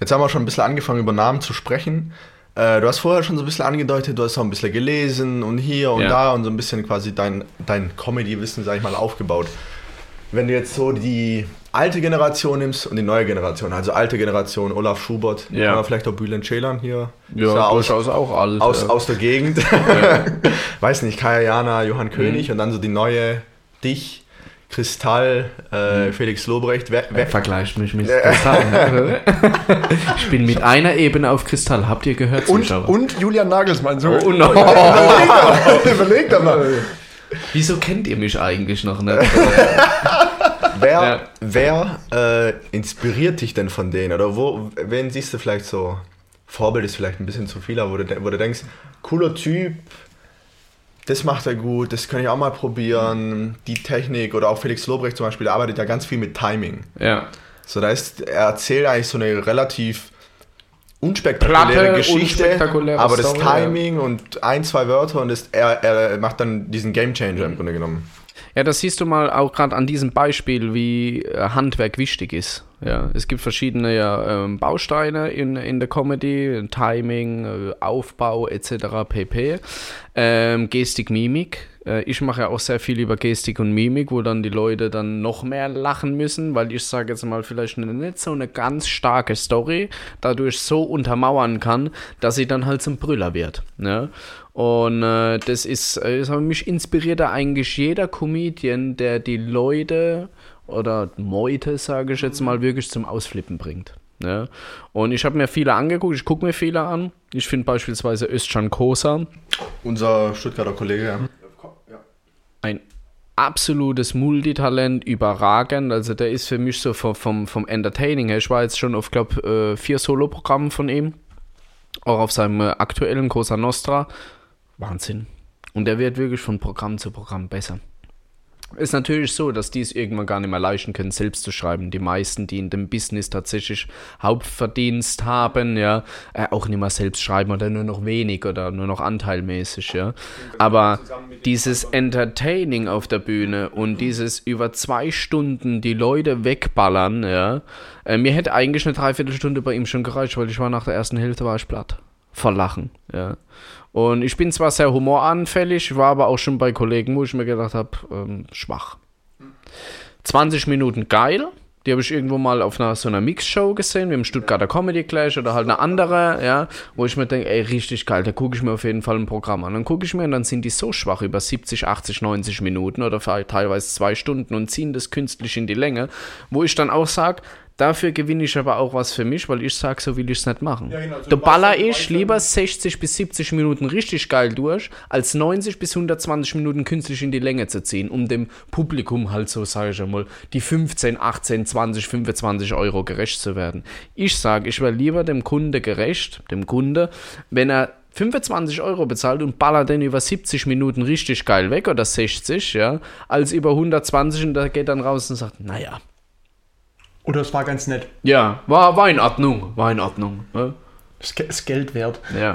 jetzt haben wir schon ein bisschen angefangen, über Namen zu sprechen. Äh, du hast vorher schon so ein bisschen angedeutet, du hast auch ein bisschen gelesen und hier und Ja. da und so ein bisschen quasi dein, dein Comedy-Wissen, sag ich mal, aufgebaut. Wenn du jetzt so die alte Generation nimmst und die neue Generation, also alte Generation, Olaf Schubert, Ja. vielleicht auch Bülent Ceylan hier, Ja, ist ja aus, durchaus auch alt. aus, ja. aus der Gegend. Weiß nicht, Kaya Jana, Johann König und dann so die neue, dich, Kristall, äh, Felix Lobrecht. Wer, wer, Vergleicht mich mit Kristall. ich bin mit einer Ebene auf Kristall. Habt ihr gehört, Und, Zuschauer? und Julian Nagelsmann. So. oh no. Überleg doch mal. Wieso kennt ihr mich eigentlich noch nicht? Wer, Ja. wer äh, inspiriert dich denn von denen? Oder wo, wen siehst du vielleicht so? Vorbild ist vielleicht ein bisschen zu viel, aber wo du, wo du denkst, cooler Typ, das macht er gut, das kann ich auch mal probieren. Die Technik oder auch Felix Lobrecht zum Beispiel, der arbeitet ja ganz viel mit Timing. ja. So, da ist, er erzählt eigentlich so eine relativ unspektakuläre Platte, Geschichte, unspektakuläre aber das Story, ja. Timing und ein, zwei Wörter und das, er, er macht dann diesen Gamechanger im Grunde genommen. Ja, das siehst du mal auch gerade an diesem Beispiel, wie äh, Handwerk wichtig ist. Ja, es gibt verschiedene ja, ähm, Bausteine in, in der Comedy, Timing, äh, Aufbau etc. pp. Ähm, Gestik, Mimik. Äh, ich mache ja auch sehr viel über Gestik und Mimik, wo dann die Leute dann noch mehr lachen müssen, weil ich sage jetzt mal vielleicht eine, nicht so eine ganz starke Story dadurch so untermauern kann, dass sie dann halt zum Brüller wird. Ne? Und äh, das ist, äh, das hat mich inspiriert da eigentlich jeder Comedian, der die Leute oder Meute, sage ich jetzt mal, wirklich zum Ausflippen bringt. Ne? Und ich habe mir viele angeguckt, ich gucke mir viele an. Ich finde beispielsweise Özcan Kosa Unser Stuttgarter Kollege, ja. ein absolutes Multitalent, überragend. Also der ist für mich so vom, vom, vom Entertaining her. Ich war jetzt schon auf, glaube vier Soloprogrammen von ihm. Auch auf seinem äh, aktuellen Cosa Nostra. Wahnsinn. Und der wird wirklich von Programm zu Programm besser. Ist natürlich so, dass die es irgendwann gar nicht mehr leisten können, selbst zu schreiben. Die meisten, die in dem Business tatsächlich Hauptverdienst haben, ja, äh, auch nicht mehr selbst schreiben oder nur noch wenig oder nur noch anteilmäßig, ja. Aber dieses Entertaining auf der Bühne und dieses über zwei Stunden die Leute wegballern, ja, äh, mir hätte eigentlich eine Dreiviertelstunde bei ihm schon gereicht, weil ich war nach der ersten Hälfte war ich platt. Vor Lachen, ja. Und ich bin zwar sehr humoranfällig, war aber auch schon bei Kollegen, wo ich mir gedacht habe, ähm, schwach. 20 Minuten geil. Die habe ich irgendwo mal auf einer so einer Mixshow gesehen, wie im Stuttgarter Comedy Clash oder halt eine andere, ja, wo ich mir denke, ey, richtig geil, da gucke ich mir auf jeden Fall ein Programm an. Dann gucke ich mir und dann sind die so schwach über 70, 80, 90 Minuten oder teilweise zwei Stunden und ziehen das künstlich in die Länge, wo ich dann auch sage, dafür gewinne ich aber auch was für mich, weil ich sage, so will ich es nicht machen. genau, so da baller ich lieber 60 bis 70 Minuten richtig geil durch, als 90 bis 120 Minuten künstlich in die Länge zu ziehen, um dem Publikum halt so, sage ich einmal, die 15, 18, 20, 25 Euro gerecht zu werden. Ich sage, ich wäre lieber dem Kunde gerecht, dem Kunde, wenn er 25 Euro bezahlt und ballert den über 70 Minuten richtig geil weg oder 60, ja, als über 120 und der geht dann raus und sagt, naja, Oder es war ganz nett. ja, war, war in Ordnung, war in Ordnung. Ne? Das ist Geld wert. Ja.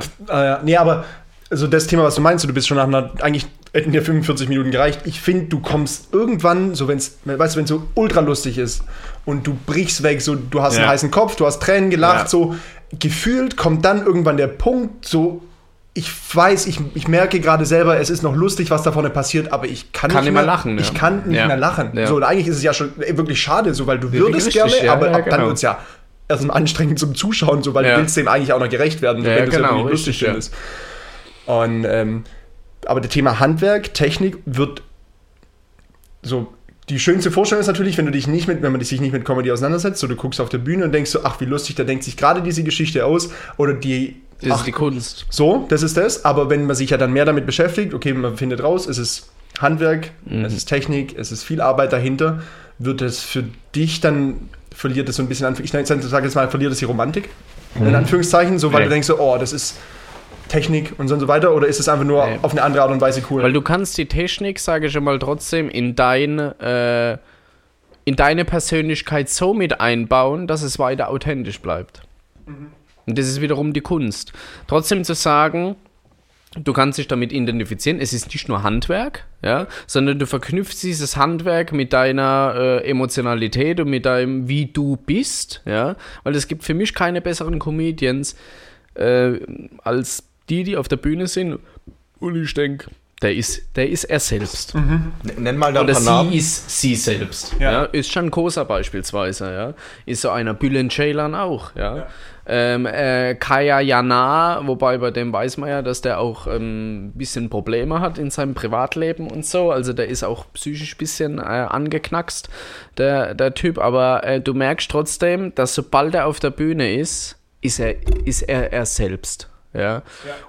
Äh, nee, aber also das Thema, was du meinst, du bist schon nach einer, eigentlich hätten dir 45 Minuten gereicht. Ich finde, du kommst irgendwann, so wenn es, weißt du, wenn es so ultra lustig ist und du brichst weg, so du hast Ja. einen heißen Kopf, du hast Tränen gelacht, Ja. so gefühlt kommt dann irgendwann der Punkt, so ich weiß, ich, ich merke gerade selber, es ist noch lustig, was da vorne passiert, aber ich kann, Kann nicht mehr lachen, Ich ja. kann nicht Ja. mehr lachen. Ja. So, und eigentlich ist es ja schon wirklich schade, so, weil du würdest richtig, gerne, aber ja, ab dann genau. wird es ja erstmal anstrengend zum Zuschauen, so, weil du willst dem eigentlich auch noch gerecht werden, so, wenn du es genau, wirklich lustig findest. Und, ähm, aber das Thema Handwerk, Technik wird so. Die schönste Vorstellung ist natürlich, wenn du dich nicht mit, wenn man sich nicht mit Comedy auseinandersetzt, so du guckst auf der Bühne und denkst so, ach wie lustig, da denkt sich gerade diese Geschichte aus oder die Das ach, ist die Kunst. so, das ist das. Aber wenn man sich ja dann mehr damit beschäftigt, okay, man findet raus, es ist Handwerk, es ist Technik, es ist viel Arbeit dahinter, wird es für dich dann, verliert es so ein bisschen an, ich sage jetzt mal, verliert es die Romantik, in Anführungszeichen, so, weil Nee. du denkst so, oh, das ist Technik und so und so weiter, oder ist es einfach nur Nee. auf eine andere Art und Weise cool? Weil du kannst die Technik, sage ich schon mal trotzdem, in dein, äh, in deine Persönlichkeit so mit einbauen, dass es weiter authentisch bleibt. Und das ist wiederum die Kunst. Trotzdem zu sagen, du kannst dich damit identifizieren, es ist nicht nur Handwerk, ja, sondern du verknüpfst dieses Handwerk mit deiner äh, Emotionalität und mit deinem, wie du bist, ja, weil es gibt für mich keine besseren Comedians äh, als die, die auf der Bühne sind. Und ich denke, der ist, der ist er selbst. Nenn mal da ein Oder paar sie Namen. ist sie selbst. Ja. Ja. Ist Can Kosa beispielsweise, ja. Ist so einer Bülent Ceylan auch, ja. Ähm, äh, Kaya Jana, wobei bei dem weiß man ja, dass der auch ähm, ein bisschen Probleme hat in seinem Privatleben und so. Also der ist auch psychisch ein bisschen äh, angeknackst, der, der Typ. Aber äh, du merkst trotzdem, dass sobald er auf der Bühne ist, ist er, ist er er selbst. Ja?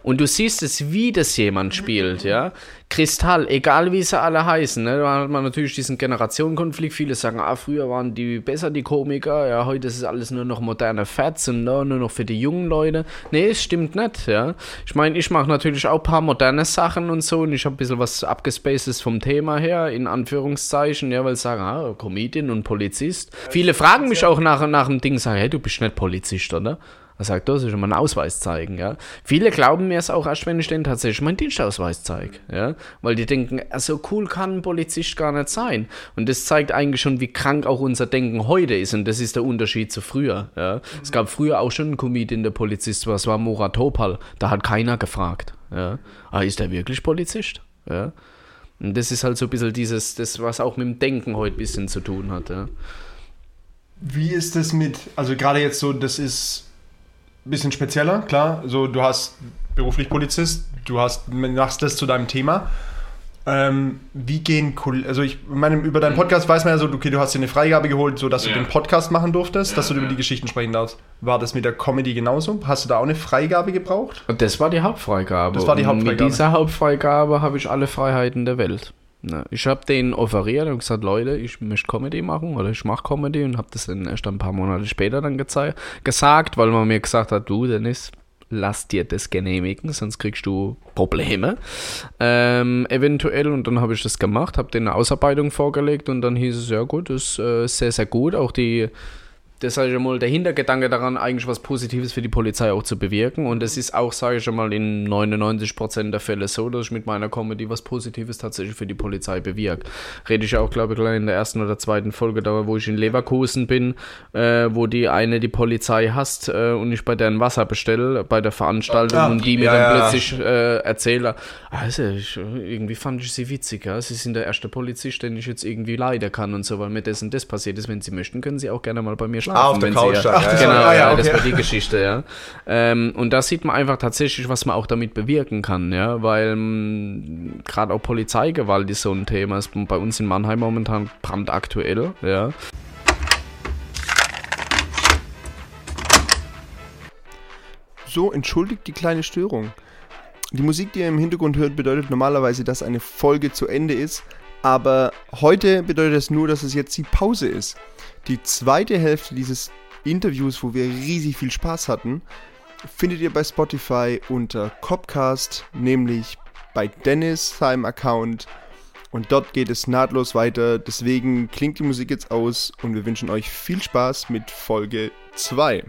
Und du siehst es, wie das jemand spielt, ja. Kristall, egal wie sie alle heißen, ne? da hat man natürlich diesen Generationenkonflikt. Viele sagen, ah, früher waren die besser, die Komiker, ja, heute ist es alles nur noch moderne Fats und ne, nur noch für die jungen Leute. Nee, es stimmt nicht, ja. Ich meine, ich mache natürlich auch ein paar moderne Sachen und so und ich habe ein bisschen was abgespacedes vom Thema her, in Anführungszeichen, ja, weil sie sagen, ah, Comedian und Polizist. Viele fragen mich auch nach, nach dem Ding, sagen, hey, du bist nicht Polizist, oder? Er sagt, da soll ich mal einen Ausweis zeigen, ja. Viele glauben mir es auch erst, wenn ich denen tatsächlich meinen Dienstausweis zeige, ja. Weil die denken, so cool kann ein Polizist gar nicht sein. Und das zeigt eigentlich schon, wie krank auch unser Denken heute ist. Und das ist der Unterschied zu früher, ja. Es gab früher auch schon einen Comedian, der Polizist war, es war Murat Topal. Da hat keiner gefragt, ja. Ah, ist der wirklich Polizist? Ja. Und das ist halt so ein bisschen dieses, das, was auch mit dem Denken heute ein bisschen zu tun hat, ja. Wie ist es mit, also gerade jetzt so, das ist ein bisschen spezieller, klar. So, du hast beruflich Polizist, du hast, machst das zu deinem Thema. Ähm, wie gehen, also ich meine, über deinen Podcast weiß man ja so, okay, du hast dir eine Freigabe geholt, so dass du Ja. den Podcast machen durftest, dass du ja. über die Geschichten sprechen darfst. War das mit der Comedy genauso? Hast du da auch eine Freigabe gebraucht? Und das war die Hauptfreigabe. Das war die Und Hauptfreigabe. Mit dieser Hauptfreigabe habe ich alle Freiheiten der Welt. Ne, Ich habe denen offeriert und gesagt, Leute, ich möchte Comedy machen oder ich mache Comedy und habe das dann erst ein paar Monate später dann gesagt, weil man mir gesagt hat, du Dennis, lass dir das genehmigen, sonst kriegst du Probleme. Ähm, eventuell und dann habe ich das gemacht, habe denen eine Ausarbeitung vorgelegt und dann hieß es, ja gut, das ist äh, sehr, sehr gut. Auch die das sage ich schon mal, der Hintergedanke daran, eigentlich was Positives für die Polizei auch zu bewirken. Und es ist auch, sage ich schon mal, in 99% der Fälle so, dass ich mit meiner Comedy was Positives tatsächlich für die Polizei bewirke. Rede ich auch, glaube ich, gleich in der ersten oder zweiten Folge da, wo ich in Leverkusen bin, äh, wo die eine die Polizei hasst äh, und ich bei deren Wasser bestelle, bei der Veranstaltung Ah, und die mir ja, dann ja. plötzlich äh, erzählen, also ich, irgendwie fand ich sie witzig, ja. Sie sind der erste Polizist, den ich jetzt irgendwie leiden kann und so, weil mir das und das passiert ist. Wenn Sie möchten, können Sie auch gerne mal bei mir schlafen. Ah, auf der Couch ja, ja, genau, ja, ja, ja, das okay. war die Geschichte, ja. Ähm, und da sieht man einfach tatsächlich, was man auch damit bewirken kann, ja, weil gerade auch Polizeigewalt ist so ein Thema. Ist bei uns in Mannheim momentan brandaktuell, ja. So, entschuldigt die kleine Störung. Die Musik, die ihr im Hintergrund hört, bedeutet normalerweise, dass eine Folge zu Ende ist. Aber heute bedeutet es nur, dass es jetzt die Pause ist. Die zweite Hälfte dieses Interviews, wo wir riesig viel Spaß hatten, findet ihr bei Spotify unter Copcast, nämlich bei Dennis, seinem Account. Und dort geht es nahtlos weiter. Deswegen klingt die Musik jetzt aus und wir wünschen euch viel Spaß mit Folge 2.